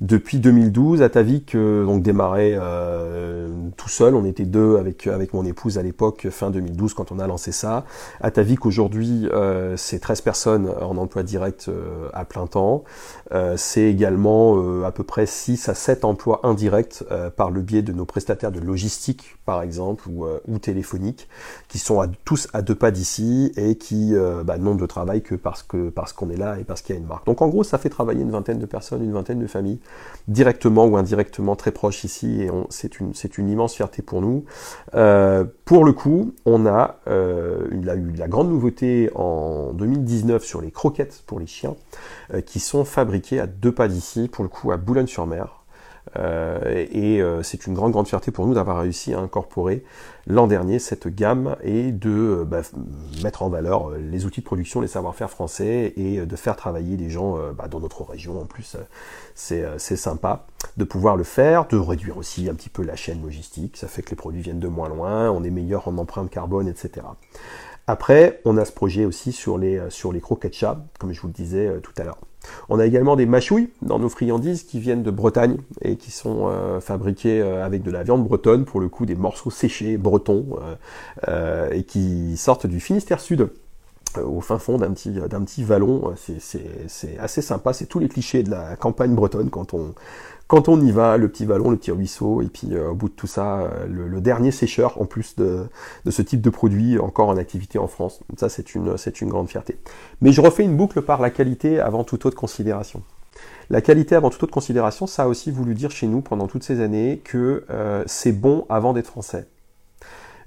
Depuis 2012, Atavik euh, donc démarrait euh, tout seul. On était deux avec avec mon épouse à l'époque, fin 2012, quand on a lancé ça. Atavik aujourd'hui, euh, c'est 13 personnes en emploi direct à plein temps. c'est également à peu près 6 à 7 emplois indirects par le biais de nos de logistique, par exemple, ou, euh, ou téléphoniques, qui sont tous à deux pas d'ici et qui euh, bah, n'ont de travail que parce que parce qu'on est là et parce qu'il y a une marque. Donc en gros, ça fait travailler une vingtaine de personnes, une vingtaine de familles, directement ou indirectement très proches ici, et c'est une immense fierté pour nous. Euh, pour le coup, on a eu la grande nouveauté en 2019 sur les croquettes pour les chiens, qui sont fabriquées à deux pas d'ici, pour le coup à Boulogne-sur-Mer. Euh, et euh, c'est une grande grande fierté pour nous d'avoir réussi à incorporer l'an dernier cette gamme et de euh, bah, mettre en valeur les outils de production, les savoir-faire français et de faire travailler les gens bah, dans notre région en plus. C'est sympa de pouvoir le faire, de réduire aussi un petit peu la chaîne logistique, ça fait que les produits viennent de moins loin, on est meilleur en empreinte carbone, etc. Après, on a ce projet aussi sur les, sur les croquettes chat, comme je vous le disais tout à l'heure. On a également des mâchouilles dans nos friandises qui viennent de Bretagne et qui sont euh, fabriquées euh, avec de la viande bretonne, pour le coup des morceaux séchés bretons, euh, et qui sortent du Finistère Sud au fin fond d'un petit, d'un petit vallon. C'est assez sympa, c'est tous les clichés de la campagne bretonne quand on, quand on y va, le petit vallon, le petit ruisseau, et puis euh, au bout de tout ça, euh, le, dernier sécheur en plus de, ce type de produit encore en activité en France. ça, c'est une, c'est une grande fierté. Mais je refais une boucle par la qualité avant toute autre considération. La qualité avant toute autre considération, ça a aussi voulu dire chez nous pendant toutes ces années que euh, c'est bon avant d'être français.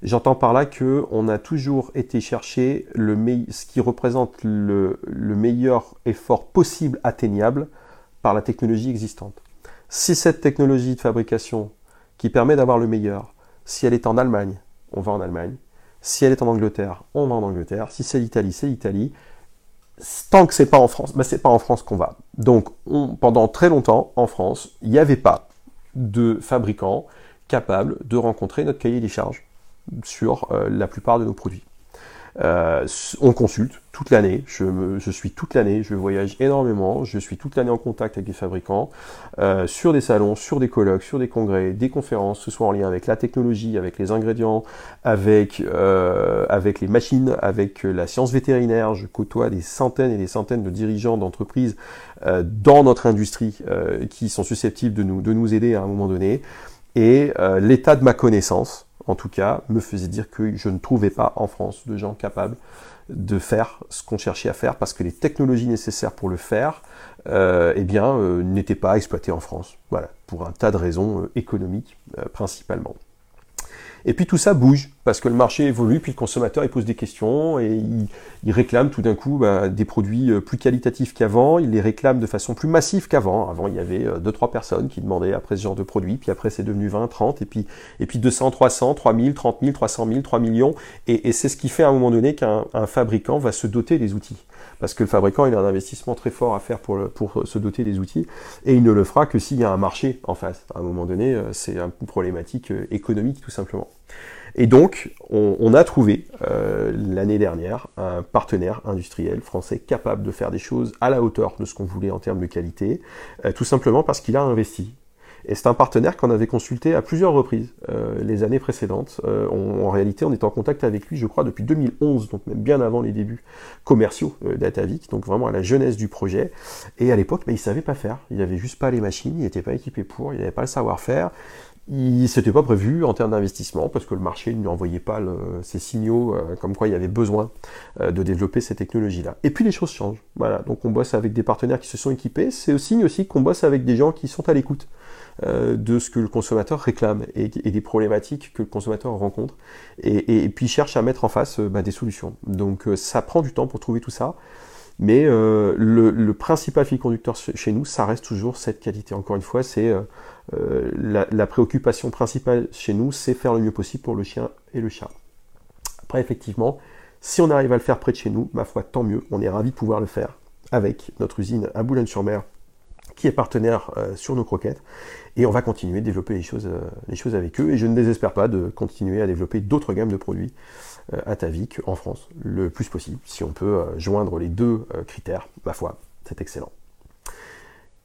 J'entends par là que on a toujours été chercher le ce qui représente le, le meilleur effort possible atteignable par la technologie existante. Si cette technologie de fabrication qui permet d'avoir le meilleur, si elle est en Allemagne, on va en Allemagne. Si elle est en Angleterre, on va en Angleterre. Si c'est l'Italie, c'est l'Italie. Tant que c'est pas en France, ce ben, c'est pas en France qu'on va. Donc, pendant très longtemps, en France, il n'y avait pas de fabricant capable de rencontrer notre cahier des charges sur euh, la plupart de nos produits. Euh, on consulte toute l'année, je, je, suis toute l'année, je voyage énormément, je suis toute l'année en contact avec des fabricants, euh, sur des salons, sur des colloques, sur des congrès, des conférences, ce soit en lien avec la technologie, avec les ingrédients, avec, euh, avec les machines, avec la science vétérinaire. Je côtoie des centaines et des centaines de dirigeants d'entreprises dans notre industrie qui sont susceptibles de nous, de nous aider à un moment donné. Et l'état de ma connaissance, en tout cas, me faisait dire que je ne trouvais pas en France de gens capables de faire ce qu'on cherchait à faire parce que les technologies nécessaires pour le faire euh, eh bien, euh, n'étaient pas exploitées en France. Voilà, pour un tas de raisons euh, économiques principalement. Et puis tout ça bouge, parce que le marché évolue, puis le consommateur il pose des questions et il, réclame tout d'un coup bah, des produits euh, plus qualitatifs qu'avant, il les réclame de façon plus massive qu'avant. Avant il y avait 2-3 euh, personnes qui demandaient après ce genre de produits, puis après c'est devenu 20, 30, et puis, et puis 200, 300, 3000, 30 000, 300 000, 3 millions, et c'est ce qui fait à un moment donné qu'un fabricant va se doter des outils parce que le fabricant il a un investissement très fort à faire pour, se doter des outils, et il ne le fera que s'il y a un marché en face. À un moment donné, euh, c'est une problématique euh, économique tout simplement. Et donc, on, a trouvé euh, l'année dernière un partenaire industriel français capable de faire des choses à la hauteur de ce qu'on voulait en termes de qualité, tout simplement parce qu'il a investi et c'est un partenaire qu'on avait consulté à plusieurs reprises euh, les années précédentes. Euh, en réalité, on est en contact avec lui, je crois, depuis 2011, donc même bien avant les débuts commerciaux euh, d'Atavic, donc vraiment à la jeunesse du projet. Et à l'époque, bah, il savait pas faire. Il avait juste pas les machines, il n'était pas équipé pour, il n'avait pas le savoir-faire. Il s'était pas prévu en termes d'investissement parce que le marché ne lui envoyait pas ces signaux comme quoi il y avait besoin de développer ces technologies-là. Et puis les choses changent. Voilà, donc on bosse avec des partenaires qui se sont équipés. C'est aussi signe aussi qu'on bosse avec des gens qui sont à l'écoute. Euh, de ce que le consommateur réclame et, des problématiques que le consommateur rencontre et, puis cherche à mettre en face euh, bah, des solutions. Donc euh, ça prend du temps pour trouver tout ça. Mais le, principal fil conducteur chez nous, ça reste toujours cette qualité. Encore une fois, c'est la, préoccupation principale chez nous, c'est faire le mieux possible pour le chien et le chat. Après, effectivement, si on arrive à le faire près de chez nous, ma foi, tant mieux. On est ravi de pouvoir le faire avec notre usine à Boulogne-sur-Mer qui est partenaire sur nos croquettes. Et on va continuer de développer les choses, euh, les choses avec eux. Et je ne désespère pas de continuer à développer d'autres gammes de produits euh, à Tavic en France le plus possible. Si on peut joindre les deux critères, ma foi, c'est excellent.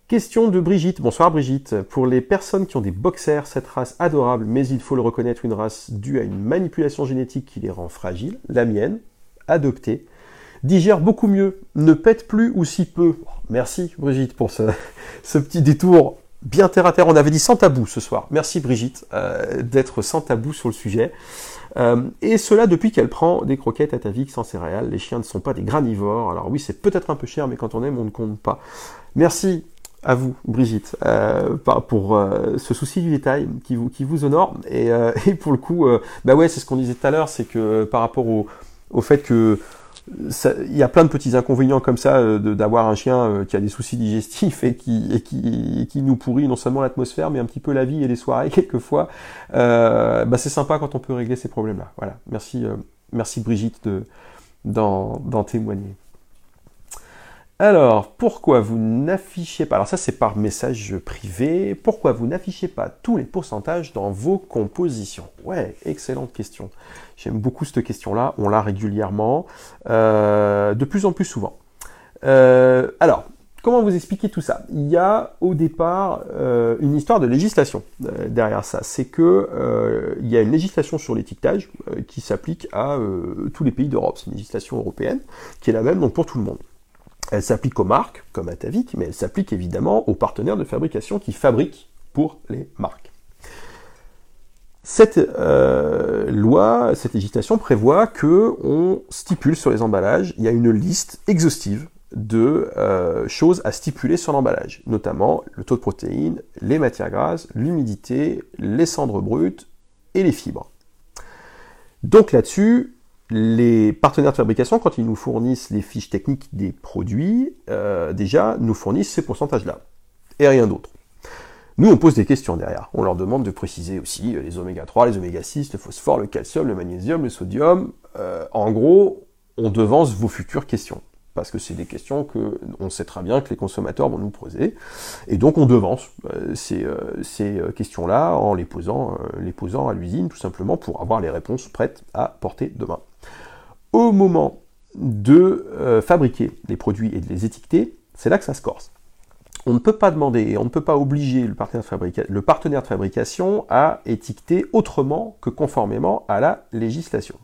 Question de Brigitte. Bonsoir Brigitte. Pour les personnes qui ont des boxers, cette race adorable, mais il faut le reconnaître, une race due à une manipulation génétique qui les rend fragiles, la mienne, adoptée, digère beaucoup mieux, ne pète plus ou si peu. Merci Brigitte pour ce, petit détour bien terre à terre. On avait dit sans tabou ce soir. Merci Brigitte euh, d'être sans tabou sur le sujet. Euh, et cela depuis qu'elle prend des croquettes à Tavik sans céréales. Les chiens ne sont pas des granivores. Alors oui, c'est peut-être un peu cher, mais quand on aime, on ne compte pas. Merci à vous, Brigitte, euh, pour ce souci du détail qui vous, honore. Et, pour le coup, bah ouais, c'est ce qu'on disait tout à l'heure, c'est que par rapport au fait que il y a plein de petits inconvénients comme ça euh, d'avoir un chien euh, qui a des soucis digestifs et qui, nous pourrit non seulement l'atmosphère mais un petit peu la vie et les soirées quelquefois. Euh, bah c'est sympa quand on peut régler ces problèmes-là. Voilà. Merci, merci Brigitte d'en témoigner. Alors, pourquoi vous n'affichez pas, alors ça c'est par message privé, pourquoi vous n'affichez pas tous les pourcentages dans vos compositions? Ouais, excellente question. J'aime beaucoup cette question-là, on l'a régulièrement, euh, de plus en plus souvent. Euh, alors, comment vous expliquer tout ça? Il y a au départ euh, une histoire de législation derrière ça. C'est que il y a une législation sur l'étiquetage qui s'applique à tous les pays d'Europe. C'est une législation européenne qui est la même donc pour tout le monde. Elle s'applique aux marques, comme Atavik, mais elle s'applique évidemment aux partenaires de fabrication qui fabriquent pour les marques. Cette euh, loi, cette législation prévoit que on stipule sur les emballages, il y a une liste exhaustive de euh, choses à stipuler sur l'emballage, notamment le taux de protéines, les matières grasses, l'humidité, les cendres brutes et les fibres. Donc là-dessus, les partenaires de fabrication, quand ils nous fournissent les fiches techniques des produits, euh, déjà nous fournissent ces pourcentages-là, et rien d'autre. Nous, on pose des questions derrière. On leur demande de préciser aussi euh, les oméga 3, les oméga 6, le phosphore, le calcium, le magnésium, le sodium. Euh, en gros, on devance vos futures questions. Parce que c'est des questions que on sait très bien que les consommateurs vont nous poser. Et donc on devance ces, ces questions-là en les posant, les posant à l'usine, tout simplement pour avoir les réponses prêtes à porter demain au moment de euh, fabriquer les produits et de les étiqueter, c'est là que ça se corse. On ne peut pas demander et on ne peut pas obliger le partenaire, de fabrication à étiqueter autrement que conformément à la législation.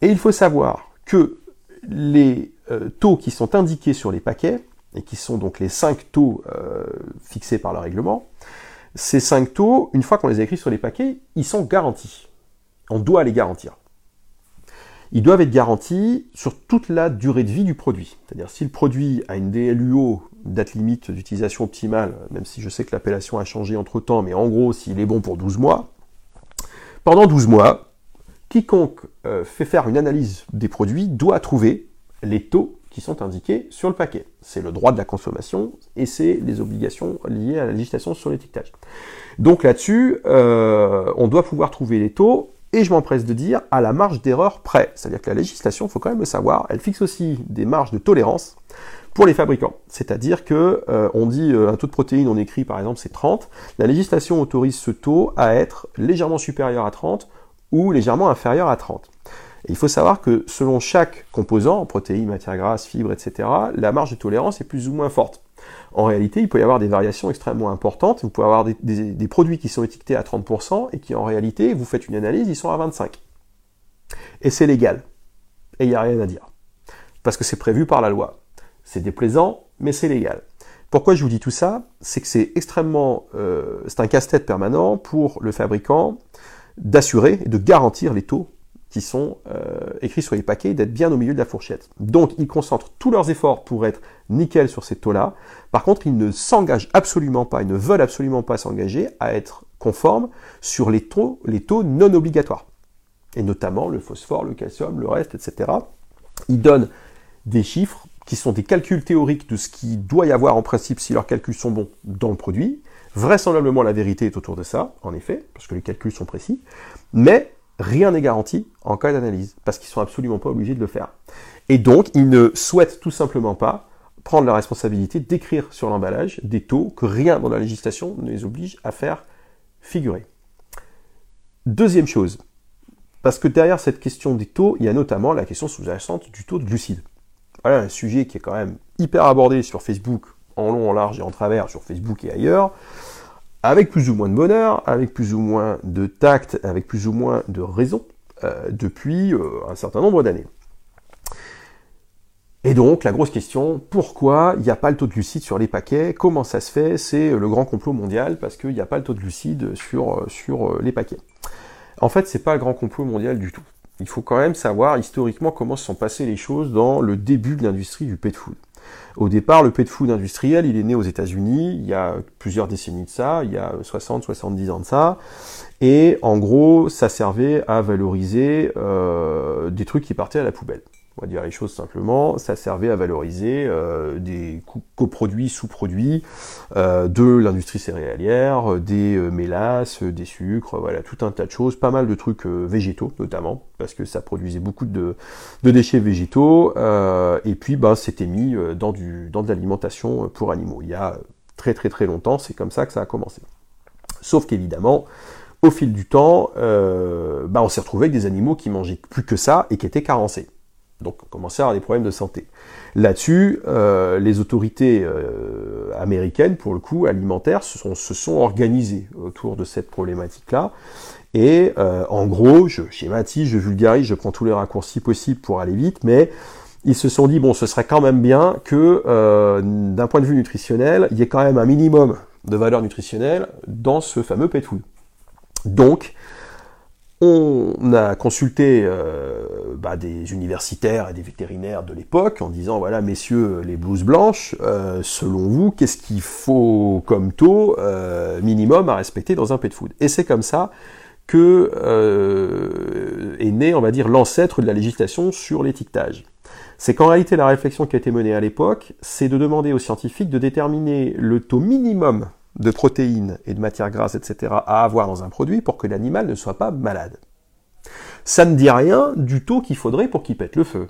Et il faut savoir que les euh, taux qui sont indiqués sur les paquets, et qui sont donc les 5 taux euh, fixés par le règlement, ces 5 taux, une fois qu'on les a écrits sur les paquets, ils sont garantis. on doit les garantir. Ils doivent être garantis sur toute la durée de vie du produit. C'est-à-dire si le produit a une DLUO, date limite d'utilisation optimale, même si je sais que l'appellation a changé entre temps, mais en gros s'il est bon pour 12 mois, pendant 12 mois, quiconque euh, fait faire une analyse des produits doit trouver les taux qui sont indiqués sur le paquet. C'est le droit de la consommation et c'est les obligations liées à la législation sur l'étiquetage. Donc là-dessus, euh, on doit pouvoir trouver les taux et je m'empresse de dire à la marge d'erreur près. C'est-à-dire que la législation, il faut quand même le savoir, elle fixe aussi des marges de tolérance pour les fabricants. C'est-à-dire que euh, on dit euh, un taux de protéines, on écrit par exemple c'est 30. La législation autorise ce taux à être légèrement supérieur à 30 ou légèrement inférieur à 30. Et il faut savoir que selon chaque composant, protéines, matières grasses, fibres, etc., la marge de tolérance est plus ou moins forte. En réalité, il peut y avoir des variations extrêmement importantes. Vous pouvez avoir des, produits qui sont étiquetés à 30% et qui en réalité, vous faites une analyse, ils sont à 25%. Et c'est légal. Et il n'y a rien à dire. Parce que c'est prévu par la loi. C'est déplaisant, mais c'est légal. Pourquoi je vous dis tout ça? C'est que c'est extrêmement... Euh, c'est un casse-tête permanent pour le fabricant d'assurer et de garantir les taux qui sont euh, écrits sur les paquets, d'être bien au milieu de la fourchette. Donc ils concentrent tous leurs efforts pour être nickel sur ces taux-là. Par contre, ils ne s'engagent absolument pas, ils ne veulent absolument pas s'engager à être conformes sur les taux, les taux non obligatoires. Et notamment le phosphore, le calcium, le reste, etc. Ils donnent des chiffres qui sont des calculs théoriques de ce qu'il doit y avoir en principe si leurs calculs sont bons dans le produit. Vraisemblablement, la vérité est autour de ça, en effet, parce que les calculs sont précis. Mais rien n'est garanti en cas d'analyse, parce qu'ils sont absolument pas obligés de le faire. Et donc, ils ne souhaitent tout simplement pas prendre la responsabilité d'écrire sur l'emballage des taux que rien dans la législation ne les oblige à faire figurer. Deuxième chose, parce que derrière cette question des taux, il y a notamment la question sous-jacente du taux de glucides. Voilà un sujet qui est quand même hyper abordé sur Facebook, en long, en large et en travers, sur Facebook et ailleurs avec plus ou moins de bonheur, avec plus ou moins de tact, avec plus ou moins de raison, euh, depuis euh, un certain nombre d'années. Et donc, la grosse question, pourquoi il n'y a pas le taux de glucides sur les paquets? Comment ça se fait? C'est le grand complot mondial parce qu'il n'y a pas le taux de glucides sur, sur les paquets. En fait, c'est pas le grand complot mondial du tout. Il faut quand même savoir historiquement comment se sont passées les choses dans le début de l'industrie du pet food. Au départ, le pet food industriel, il est né aux États-Unis, il y a plusieurs décennies de ça, il y a 60, 70 ans de ça. Et en gros, ça servait à valoriser euh, des trucs qui partaient à la poubelle on va dire les choses simplement, ça servait à valoriser euh, des coproduits, sous-produits euh, de l'industrie céréalière, des euh, mélasses, des sucres, voilà, tout un tas de choses, pas mal de trucs végétaux notamment, parce que ça produisait beaucoup de, déchets végétaux, et puis bah, c'était mis dans, du, dans de l'alimentation pour animaux. Il y a très très très longtemps, c'est comme ça que ça a commencé. Sauf qu'évidemment, au fil du temps, bah, on s'est retrouvé avec des animaux qui mangeaient plus que ça et qui étaient carencés. Donc on commençait à avoir des problèmes de santé. Là-dessus, euh, les autorités euh, américaines, pour le coup, alimentaires, se sont, se organisées autour de cette problématique-là. Et euh, en gros, je schématise, je vulgarise, je prends tous les raccourcis possibles pour aller vite, mais ils se sont dit, bon, ce serait quand même bien que, d'un point de vue nutritionnel, il y ait quand même un minimum de valeur nutritionnelle dans ce fameux pet food. Donc, on a consulté euh, bah, des universitaires et des vétérinaires de l'époque en disant voilà messieurs les blouses blanches, euh, selon vous qu'est-ce qu'il faut comme taux euh, minimum à respecter dans un pet food? Et c'est comme ça que est né on va dire l'ancêtre de la législation sur l'étiquetage. C'est qu'en réalité la réflexion qui a été menée à l'époque, c'est de demander aux scientifiques de déterminer le taux minimum de protéines et de matières grasses, etc., à avoir dans un produit pour que l'animal ne soit pas malade. Ça ne dit rien du taux qu'il faudrait pour qu'il pète le feu.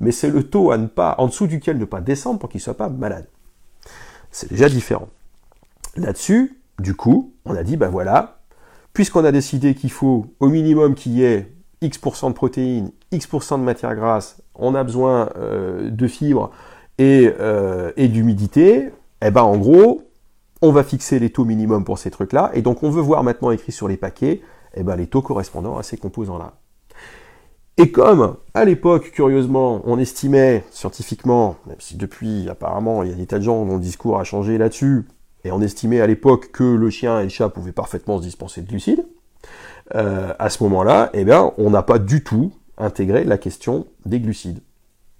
Mais c'est le taux à ne pas, en dessous duquel ne pas descendre pour qu'il ne soit pas malade. C'est déjà différent. Là-dessus, du coup, on a dit, ben voilà, puisqu'on a décidé qu'il faut au minimum qu'il y ait X% de protéines, X% de matières grasses, on a besoin euh, de fibres et, euh, et d'humidité, eh ben en gros, on va fixer les taux minimums pour ces trucs-là, et donc on veut voir maintenant écrit sur les paquets eh ben, les taux correspondant à ces composants-là. Et comme, à l'époque, curieusement, on estimait scientifiquement, même si depuis, apparemment, il y a des tas de gens dont le discours a changé là-dessus, et on estimait à l'époque que le chien et le chat pouvaient parfaitement se dispenser de glucides, à ce moment-là, eh bien, on n'a pas du tout intégré la question des glucides.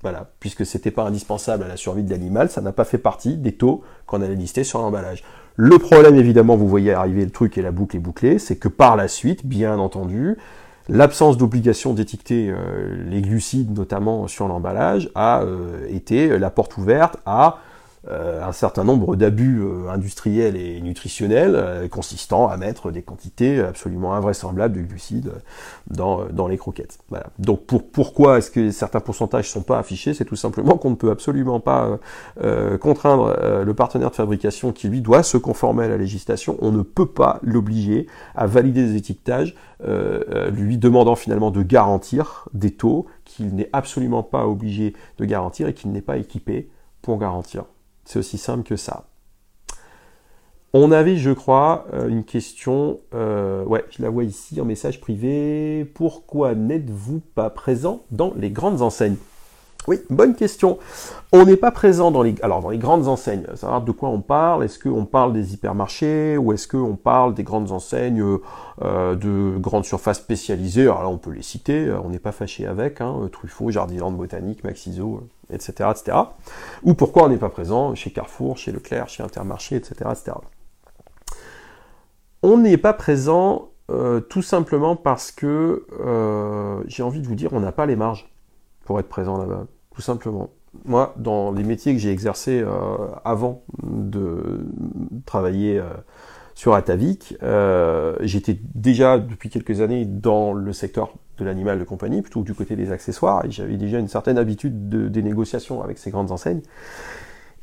Voilà, puisque c'était pas indispensable à la survie de l'animal, ça n'a pas fait partie des taux qu'on allait lister sur l'emballage. Le problème, évidemment, vous voyez arriver le truc et la boucle est bouclée, c'est que par la suite, bien entendu, l'absence d'obligation d'étiqueter euh, les glucides, notamment sur l'emballage, a euh, été la porte ouverte à euh, un certain nombre d'abus euh, industriels et nutritionnels euh, consistant à mettre des quantités absolument invraisemblables de glucides dans, dans les croquettes. Voilà. Donc pour, pourquoi est-ce que certains pourcentages sont pas affichés? C'est tout simplement qu'on ne peut absolument pas contraindre le partenaire de fabrication qui lui doit se conformer à la législation. On ne peut pas l'obliger à valider des étiquetages, lui demandant finalement de garantir des taux qu'il n'est absolument pas obligé de garantir et qu'il n'est pas équipé pour garantir. C'est aussi simple que ça. On avait, je crois, euh, une question. Euh, ouais, je la vois ici en message privé. Pourquoi n'êtes-vous pas présent dans les grandes enseignes? Oui, bonne question. On n'est pas présent dans les, alors dans les grandes enseignes. Savoir de quoi on parle Est-ce qu'on parle des hypermarchés ou est-ce qu'on parle des grandes enseignes euh, de grandes surfaces spécialisées? Alors là, on peut les citer. On n'est pas fâché avec. Hein, Truffaut, Jardiland Botanique, Maxiso, etc., etc. Ou pourquoi on n'est pas présent chez Carrefour, chez Leclerc, chez Intermarché, etc., etc. On n'est pas présent euh, tout simplement parce que euh, j'ai envie de vous dire, on n'a pas les marges pour être présent là-bas tout simplement. Moi, dans les métiers que j'ai exercés euh, avant de travailler sur Atavik, euh, j'étais déjà depuis quelques années dans le secteur de l'animal de compagnie, plutôt du côté des accessoires, et j'avais déjà une certaine habitude de, des négociations avec ces grandes enseignes.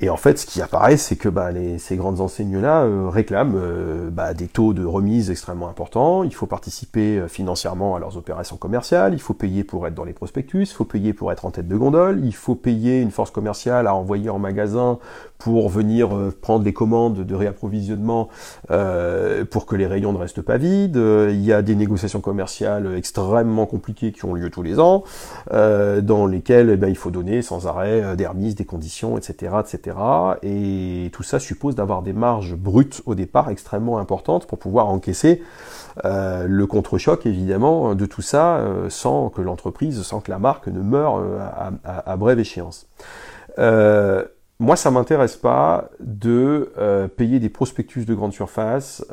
Et en fait, ce qui apparaît, c'est que bah, ces grandes enseignes-là euh, réclament euh, bah, des taux de remise extrêmement importants. Il faut participer euh, financièrement à leurs opérations commerciales. Il faut payer pour être dans les prospectus. Il faut payer pour être en tête de gondole. Il faut payer une force commerciale à envoyer en magasin pour venir prendre des commandes de réapprovisionnement pour que les rayons ne restent pas vides. il y a des négociations commerciales extrêmement compliquées qui ont lieu tous les ans, dans lesquelles eh ben, il faut donner sans arrêt des remises, des conditions, etc., etc. Et tout ça suppose d'avoir des marges brutes au départ extrêmement importantes pour pouvoir encaisser euh, le contre-choc évidemment de tout ça euh, sans que l'entreprise, sans que la marque ne meure euh, à, brève échéance. moi, ça m'intéresse pas de payer des prospectus de grande surface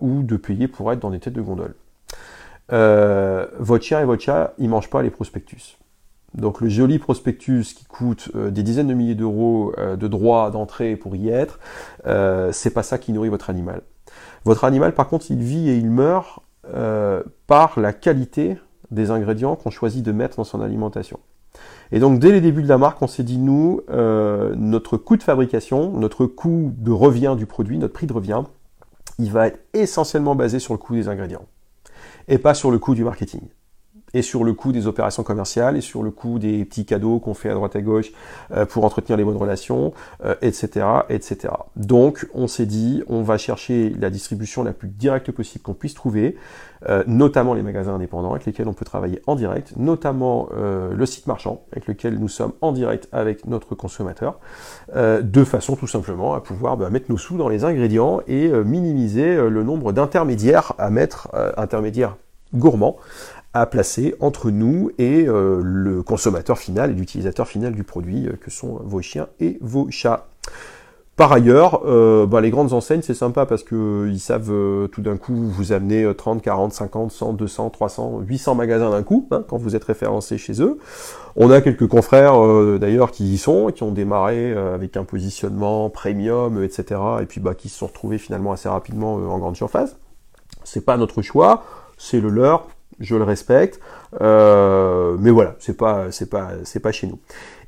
ou de payer pour être dans des têtes de gondole. votre chien et votre chat, ils mangent pas les prospectus. Donc le joli prospectus qui coûte euh, des dizaines de milliers d'euros euh, de droits d'entrée pour y être, euh, c'est pas ça qui nourrit votre animal. Votre animal, par contre, il vit et il meurt par la qualité des ingrédients qu'on choisit de mettre dans son alimentation. Et donc dès les débuts de la marque, on s'est dit nous, notre coût de fabrication, notre coût de revient du produit, notre prix de revient, il va être essentiellement basé sur le coût des ingrédients et pas sur le coût du marketing et sur le coût des opérations commerciales, et sur le coût des petits cadeaux qu'on fait à droite à gauche euh, pour entretenir les bonnes relations, etc., euh, etc. Donc, on s'est dit, on va chercher la distribution la plus directe possible qu'on puisse trouver, euh, notamment les magasins indépendants avec lesquels on peut travailler en direct, notamment le site marchand avec lequel nous sommes en direct avec notre consommateur, de façon tout simplement à pouvoir bah, mettre nos sous dans les ingrédients et minimiser le nombre d'intermédiaires à mettre, intermédiaires gourmands, à placer entre nous et euh, le consommateur final et l'utilisateur final du produit, euh, que sont vos chiens et vos chats. Par ailleurs, euh, bah, les grandes enseignes, c'est sympa parce que ils savent tout d'un coup vous amener 30, 40, 50, 100, 200, 300, 800 magasins d'un coup hein, quand vous êtes référencé chez eux. On a quelques confrères d'ailleurs qui y sont, qui ont démarré avec un positionnement premium, etc. Et puis bah, qui se sont retrouvés finalement assez rapidement en grande surface. C'est pas notre choix, c'est le leur je le respecte, euh, mais voilà, c'est pas, c'est pas, c'est pas chez nous.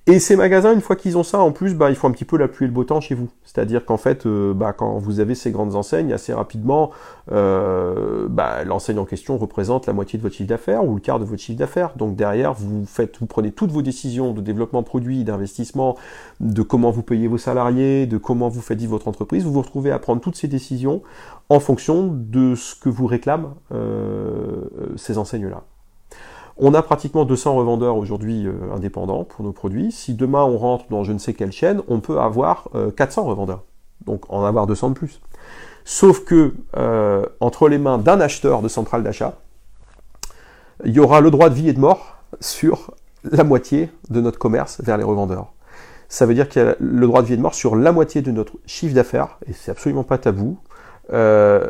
Et ces magasins, une fois qu'ils ont ça, en plus, bah, il faut un petit peu la pluie le beau temps chez vous. C'est-à-dire qu'en fait, euh, bah, quand vous avez ces grandes enseignes, assez rapidement, euh, bah, l'enseigne en question représente la moitié de votre chiffre d'affaires ou le quart de votre chiffre d'affaires. Donc derrière, vous faites, vous prenez toutes vos décisions de développement produit, d'investissement, de comment vous payez vos salariés, de comment vous faites vivre votre entreprise. Vous vous retrouvez à prendre toutes ces décisions en fonction de ce que vous réclament euh, ces enseignes-là. On a pratiquement 200 revendeurs aujourd'hui euh, indépendants pour nos produits. Si demain on rentre dans je ne sais quelle chaîne, on peut avoir 400 euh, revendeurs. Donc en avoir 200 de plus. Sauf que entre les mains d'un acheteur de centrale d'achat, il y aura le droit de vie et de mort sur la moitié de notre commerce vers les revendeurs. Ça veut dire qu'il y a le droit de vie et de mort sur la moitié de notre chiffre d'affaires, et c'est absolument pas tabou, euh,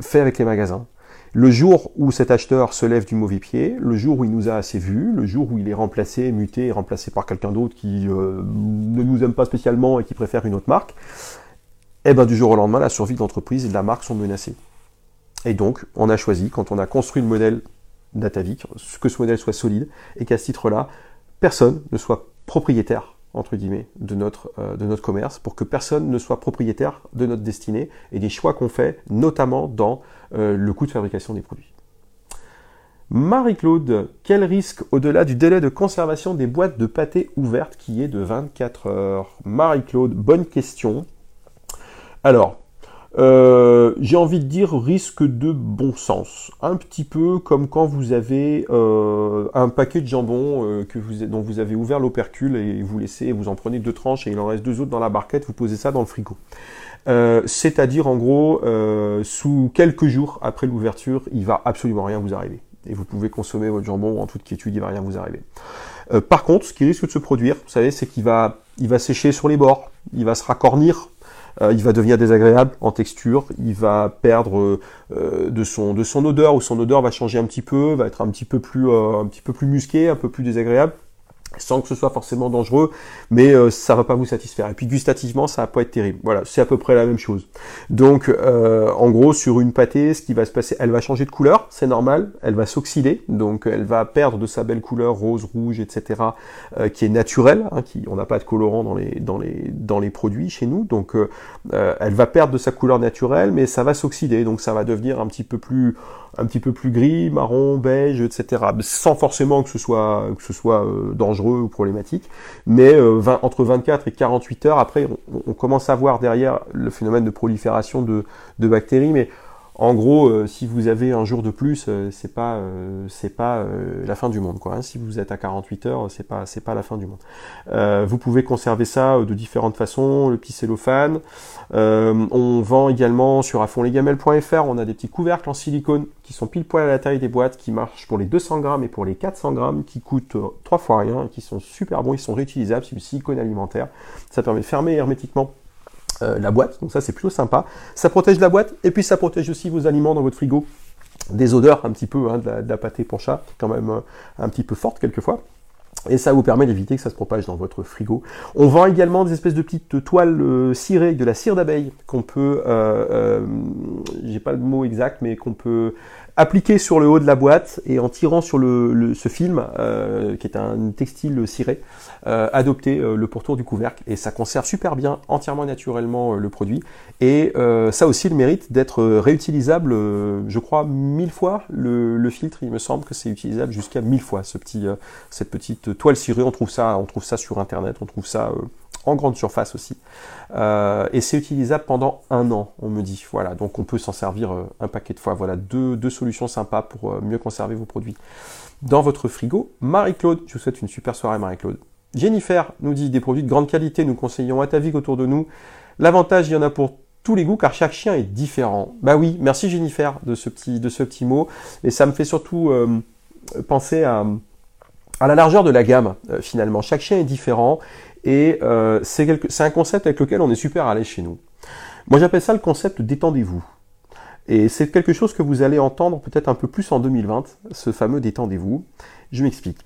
fait avec les magasins. Le jour où cet acheteur se lève du mauvais pied, le jour où il nous a assez vus, le jour où il est remplacé, muté, remplacé par quelqu'un d'autre qui euh, ne nous aime pas spécialement et qui préfère une autre marque, eh ben du jour au lendemain, la survie de l'entreprise et de la marque sont menacées. Et donc, on a choisi, quand on a construit le modèle Datavik, que ce modèle soit solide et qu'à ce titre-là, personne ne soit propriétaire entre guillemets, de notre, euh, de notre commerce, pour que personne ne soit propriétaire de notre destinée et des choix qu'on fait, notamment dans euh, le coût de fabrication des produits. Marie-Claude, quel risque au-delà du délai de conservation des boîtes de pâté ouvertes qui est de 24 heures? Marie-Claude, bonne question. Alors, euh, j'ai envie de dire risque de bon sens. Un petit peu comme quand vous avez euh, un paquet de jambon euh, que vous, dont vous avez ouvert l'opercule et vous laissez, vous en prenez deux tranches et il en reste deux autres dans la barquette, vous posez ça dans le frigo. C'est-à-dire en gros, sous quelques jours après l'ouverture, il va absolument rien vous arriver. Et vous pouvez consommer votre jambon en toute quiétude, il va rien vous arriver. par contre, ce qui risque de se produire, vous savez, c'est qu'il va, il va sécher sur les bords, il va se racornir euh, il va devenir désagréable en texture, il va perdre euh, de son de son odeur ou son odeur va changer un petit peu, va être un petit peu plus euh, un petit peu plus musqué, un peu plus désagréable sans que ce soit forcément dangereux, mais euh, ça va pas vous satisfaire. Et puis gustativement, ça va pas être terrible. Voilà, c'est à peu près la même chose. Donc, euh, en gros, sur une pâtée, ce qui va se passer, elle va changer de couleur, c'est normal. Elle va s'oxyder, donc elle va perdre de sa belle couleur rose, rouge, etc., euh, qui est naturelle. Hein, qui, on n'a pas de colorant dans les dans les dans les produits chez nous, donc elle va perdre de sa couleur naturelle, mais ça va s'oxyder, donc ça va devenir un petit peu plus un petit peu plus gris, marron, beige, etc. Sans forcément que ce soit que ce soit euh, dangereux ou problématique, mais euh, entre 24 et 48 heures après, on, commence à voir derrière le phénomène de prolifération de, de bactéries, mais en gros, euh, si vous avez un jour de plus, euh, c'est pas euh, pas la fin du monde quoi. Hein. Si vous êtes à 48 heures, c'est pas pas la fin du monde. vous pouvez conserver ça de différentes façons, le petit cellophane. on vend également sur afonlegamel.fr, on a des petits couvercles en silicone qui sont pile poil à la taille des boîtes, qui marchent pour les 200 grammes et pour les 400 grammes, qui coûtent trois fois rien, qui sont super bons, ils sont réutilisables, c'est du silicone alimentaire. Ça permet de fermer hermétiquement euh, la boîte, donc ça c'est plutôt sympa. Ça protège la boîte et puis ça protège aussi vos aliments dans votre frigo des odeurs un petit peu hein, de, la, pâté pour chat, quand même euh, un petit peu forte quelquefois. Et ça vous permet d'éviter que ça se propage dans votre frigo. On vend également des espèces de petites toiles euh, cirées de la cire d'abeille qu'on peut, j'ai pas le mot exact, mais qu'on peut appliqué sur le haut de la boîte et en tirant sur le, ce film, euh, qui est un textile ciré, euh, adopter euh, le pourtour du couvercle et ça conserve super bien, entièrement naturellement le produit. Et ça aussi le mérite d'être réutilisable, je crois, mille fois. Le, le, filtre, il me semble que c'est utilisable jusqu'à mille fois, ce petit, cette petite toile cirée. On trouve ça, on trouve ça sur internet, on trouve ça en grande surface aussi. Euh, et c'est utilisable pendant un an, on me dit. Voilà, donc on peut s'en servir euh, un paquet de fois. Voilà, deux, solutions sympas pour euh, mieux conserver vos produits dans votre frigo. Marie-Claude, je vous souhaite une super soirée Marie-Claude. Jennifer nous dit des produits de grande qualité, nous conseillons à ta vie autour de nous. L'avantage, il y en a pour tous les goûts car chaque chien est différent. Bah oui, merci Jennifer de ce petit, de ce petit mot. Et ça me fait surtout penser à, à la largeur de la gamme finalement. Chaque chien est différent et euh, c'est un concept avec lequel on est super à chez nous. Moi j'appelle ça le concept détendez-vous. Et c'est quelque chose que vous allez entendre peut-être un peu plus en 2020, ce fameux détendez-vous. Je m'explique.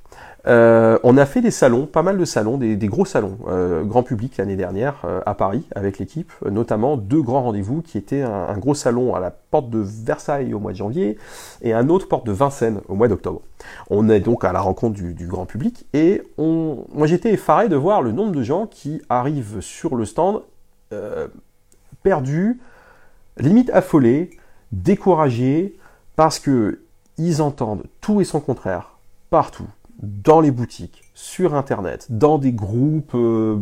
Euh, on a fait des salons, pas mal de salons, des, gros salons, euh, grand public l'année dernière euh, à Paris avec l'équipe, notamment deux grands rendez-vous qui étaient un, gros salon à la porte de Versailles au mois de janvier et un autre porte de Vincennes au mois d'octobre. On est donc à la rencontre du, grand public et moi j'étais effaré de voir le nombre de gens qui arrivent sur le stand perdus, limite affolés, découragés parce que ils entendent tout et son contraire partout dans les boutiques, sur Internet, dans des groupes euh,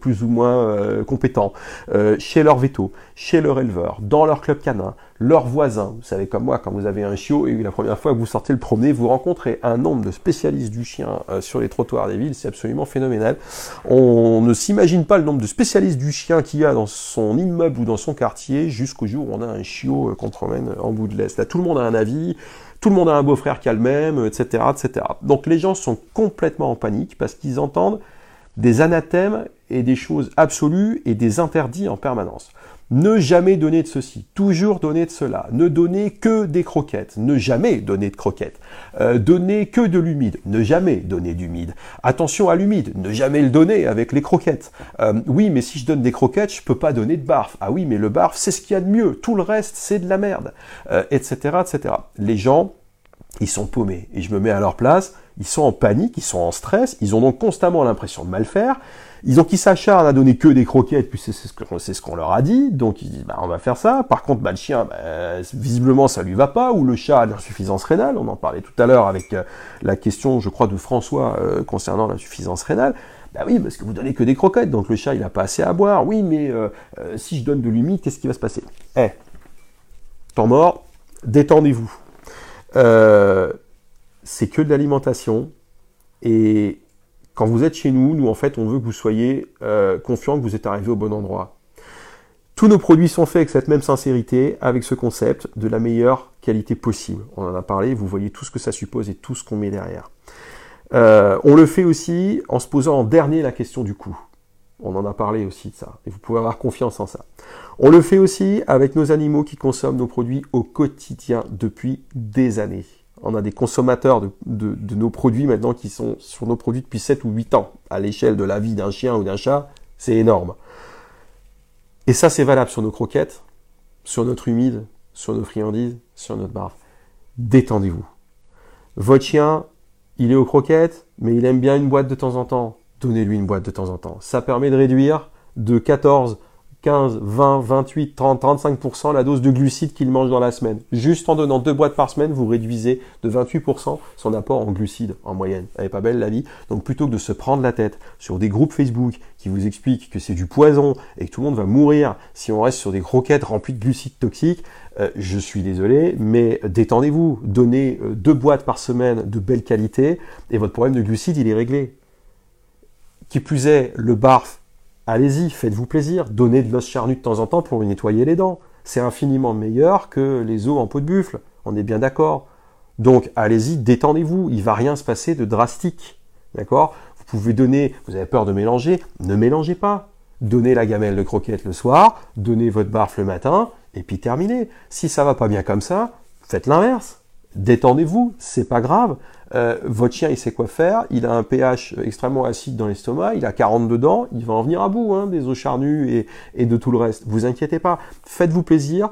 plus ou moins euh, compétents, euh, chez leur veto, chez leur éleveur, dans leur club canin, leurs voisins. Vous savez comme moi, quand vous avez un chiot et la première fois que vous sortez le promener, vous rencontrez un nombre de spécialistes du chien sur les trottoirs des villes, c'est absolument phénoménal. On ne s'imagine pas le nombre de spécialistes du chien qu'il y a dans son immeuble ou dans son quartier jusqu'au jour où on a un chiot qu'on promène en bout de l'Est. Là, tout le monde a un avis tout le monde a un beau-frère qui a le même, etc., etc. Donc les gens sont complètement en panique parce qu'ils entendent des anathèmes et des choses absolues et des interdits en permanence. Ne jamais donner de ceci, toujours donner de cela. Ne donner que des croquettes, ne jamais donner de croquettes. Euh, donner que de l'humide, ne jamais donner d'humide. Attention à l'humide, ne jamais le donner avec les croquettes. Euh, oui, mais si je donne des croquettes, je peux pas donner de barf. Ah oui, mais le barf, c'est ce qu'il y a de mieux. Tout le reste, c'est de la merde, etc., euh, etc. Les gens, ils sont paumés. Et je me mets à leur place, ils sont en panique, ils sont en stress, ils ont donc constamment l'impression de mal faire. Ils ont qui s'acharnent à donner que des croquettes, puis c'est ce qu'on leur a dit, donc ils disent bah, on va faire ça. Par contre, bah, le chien, bah, visiblement ça lui va pas, ou le chat a l'insuffisance rénale. On en parlait tout à l'heure avec euh, la question, je crois, de François euh, concernant l'insuffisance rénale. Bah oui, parce que vous donnez que des croquettes, donc le chat il a pas assez à boire. Oui, mais euh, si je donne de l'humide, qu'est-ce qui va se passer? Eh, temps mort, détendez-vous. c'est que de l'alimentation et quand vous êtes chez nous, nous en fait, on veut que vous soyez euh, confiant que vous êtes arrivé au bon endroit. Tous nos produits sont faits avec cette même sincérité, avec ce concept de la meilleure qualité possible. On en a parlé, vous voyez tout ce que ça suppose et tout ce qu'on met derrière. Euh, on le fait aussi en se posant en dernier la question du coût. On en a parlé aussi de ça, et vous pouvez avoir confiance en ça. On le fait aussi avec nos animaux qui consomment nos produits au quotidien depuis des années on a des consommateurs de, nos produits maintenant qui sont sur nos produits depuis 7 ou 8 ans. À l'échelle de la vie d'un chien ou d'un chat, c'est énorme. Et ça, c'est valable sur nos croquettes, sur notre humide, sur nos friandises, sur notre barbe. Détendez-vous. Votre chien, il est aux croquettes, mais il aime bien une boîte de temps en temps. Donnez-lui une boîte de temps en temps. Ça permet de réduire de 14 15, 20, 28, 30, 35% la dose de glucides qu'il mange dans la semaine. Juste en donnant deux boîtes par semaine, vous réduisez de 28% son apport en glucides en moyenne. Elle pas belle la vie. Donc plutôt que de se prendre la tête sur des groupes Facebook qui vous expliquent que c'est du poison et que tout le monde va mourir si on reste sur des croquettes remplies de glucides toxiques, euh, je suis désolé, mais détendez-vous. Donnez euh, deux boîtes par semaine de belle qualité et votre problème de glucides, il est réglé. Qui plus est, le barf allez-y, faites-vous plaisir, donnez de l'os charnu de temps en temps pour nettoyer les dents. C'est infiniment meilleur que les os en peau de buffle, on est bien d'accord. Donc allez-y, détendez-vous, il va rien se passer de drastique. D'accord? Vous pouvez donner, vous avez peur de mélanger, ne mélangez pas. Donnez la gamelle de croquettes le soir, donnez votre barf le matin, et puis terminez. Si ça va pas bien comme ça, faites l'inverse détendez-vous, c'est pas grave. Euh, votre chien, il sait quoi faire. Il a un pH extrêmement acide dans l'estomac. Il a 40 dedans. Il va en venir à bout hein, des os charnus et, et, de tout le reste. Vous inquiétez pas. Faites-vous plaisir.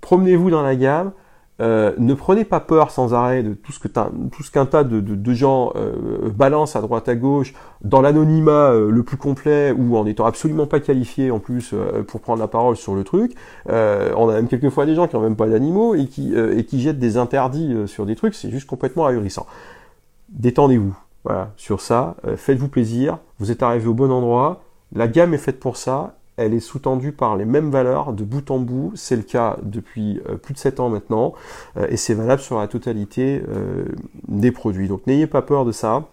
Promenez-vous dans la gamme. Euh, ne prenez pas peur sans arrêt de tout ce qu'un tas de, gens euh, balancent à droite à gauche dans l'anonymat euh, le plus complet ou en étant absolument pas qualifié en plus pour prendre la parole sur le truc. on a même quelquefois des gens qui n'ont même pas d'animaux et qui et qui jettent des interdits sur des trucs. C'est juste complètement ahurissant. Détendez-vous. Sur ça. Faites-vous plaisir. Vous êtes arrivé au bon endroit. La gamme est faite pour ça elle est sous-tendue par les mêmes valeurs de bout en bout. C'est le cas depuis euh, plus de 7 ans maintenant euh, et c'est valable sur la totalité euh, des produits. Donc n'ayez pas peur de ça.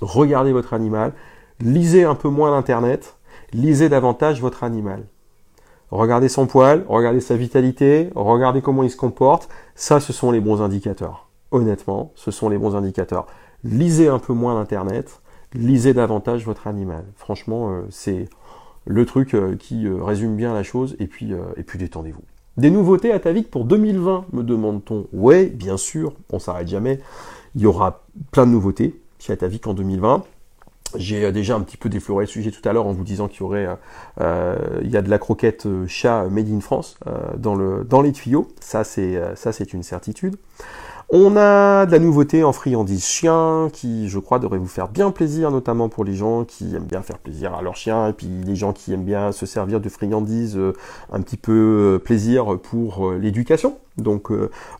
Regardez votre animal. Lisez un peu moins l'internet. Lisez davantage votre animal. Regardez son poil, regardez sa vitalité, regardez comment il se comporte. Ça, ce sont les bons indicateurs. Honnêtement, ce sont les bons indicateurs. Lisez un peu moins l'internet, lisez davantage votre animal. Franchement, c'est le truc euh, qui euh, résume bien la chose, et puis, euh, et puis détendez-vous. Des nouveautés à Tavik pour 2020, me demande-t-on. Ouais, bien sûr, on s'arrête jamais. Il y aura plein de nouveautés chez Atavik en 2020. J'ai déjà un petit peu défloré le sujet tout à l'heure en vous disant qu'il y aurait, il y a de la croquette chat made in France dans, le, dans les tuyaux. Ça c'est une certitude. On a de la nouveauté en friandise chien qui, je crois, devrait vous faire bien plaisir, notamment pour les gens qui aiment bien faire plaisir à leur chien et puis les gens qui aiment bien se servir de friandises euh, un petit peu euh, plaisir pour euh, l'éducation. Donc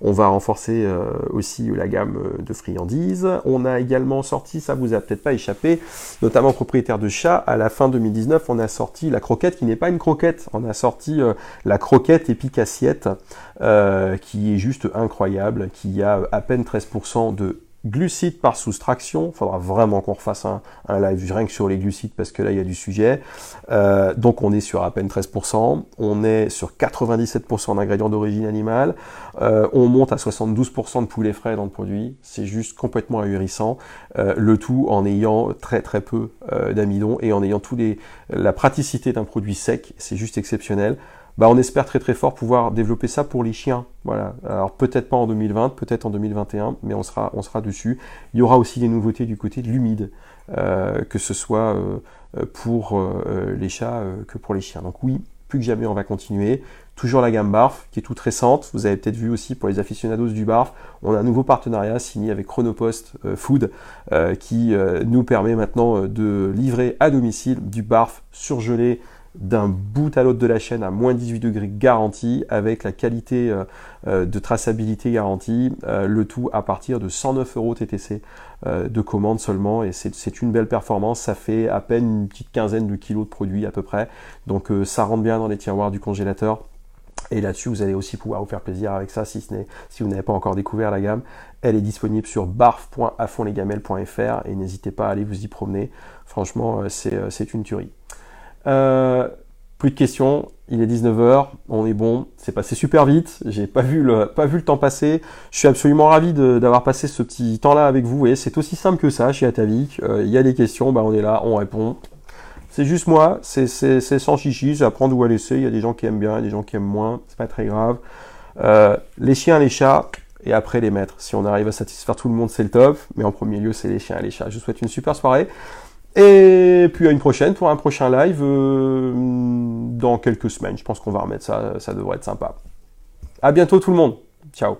on va renforcer aussi la gamme de friandises. On a également sorti, ça vous a peut-être pas échappé, notamment propriétaire de chat, à la fin 2019, on a sorti la croquette qui n'est pas une croquette. On a sorti la croquette épique assiette qui est juste incroyable, qui a à peine 13% de glucides par soustraction. Faudra vraiment qu'on refasse un, live rien que sur les glucides parce que là il y a du sujet. Euh, donc on est sur à peine 13%. On est sur 97% d'ingrédients d'origine animale. Euh, on monte à 72% de poulet frais dans le produit. C'est juste complètement ahurissant. Euh, le tout en ayant très très peu d'amidon et en ayant tous les la praticité d'un produit sec. C'est juste exceptionnel. Bah, on espère très fort pouvoir développer ça pour les chiens. Voilà. Alors peut-être pas en 2020, peut-être en 2021, mais on sera, on sera dessus. Il y aura aussi des nouveautés du côté de l'humide, euh, que ce soit euh, pour euh, les chats que pour les chiens. Donc oui, plus que jamais on va continuer. Toujours la gamme Barf qui est toute récente. Vous avez peut-être vu aussi pour les aficionados du Barf, on a un nouveau partenariat signé avec Chronopost Food qui nous permet maintenant de livrer à domicile du Barf surgelé d'un bout à l'autre de la chaîne à moins 18 degrés garantie, avec la qualité euh, euh, de traçabilité garantie, euh, le tout à partir de 109 euros TTC de commande seulement, et c'est une belle performance, ça fait à peine une petite quinzaine de kilos de produits à peu près, donc ça rentre bien dans les tiroirs du congélateur. Et là-dessus, vous allez aussi pouvoir vous faire plaisir avec ça si, vous n'avez pas encore découvert la gamme. Elle est disponible sur barf.afonlesgamelles.fr et n'hésitez pas à aller vous y promener. Franchement, c'est une tuerie. Euh, plus de questions, il est 19h, on est bon, c'est passé super vite, j'ai pas vu le pas vu le temps passer. Je suis absolument ravi d'avoir passé ce petit temps-là avec vous. Et c'est aussi simple que ça chez Atavik. Euh, il y a des questions, bah on est là, on répond. C'est juste moi, c'est sans chichi, j'apprends d'où à laisser. Il y a des gens qui aiment bien, des gens qui aiment moins, c'est pas très grave. Euh, les chiens, les chats, et après les maîtres. Si on arrive à satisfaire tout le monde, c'est le top. Mais en premier lieu, c'est les chiens et les chats. Je vous souhaite une super soirée. Et puis à une prochaine pour un prochain live euh, dans quelques semaines. Je pense qu'on va remettre ça, ça devrait être sympa. À bientôt tout le monde. Ciao.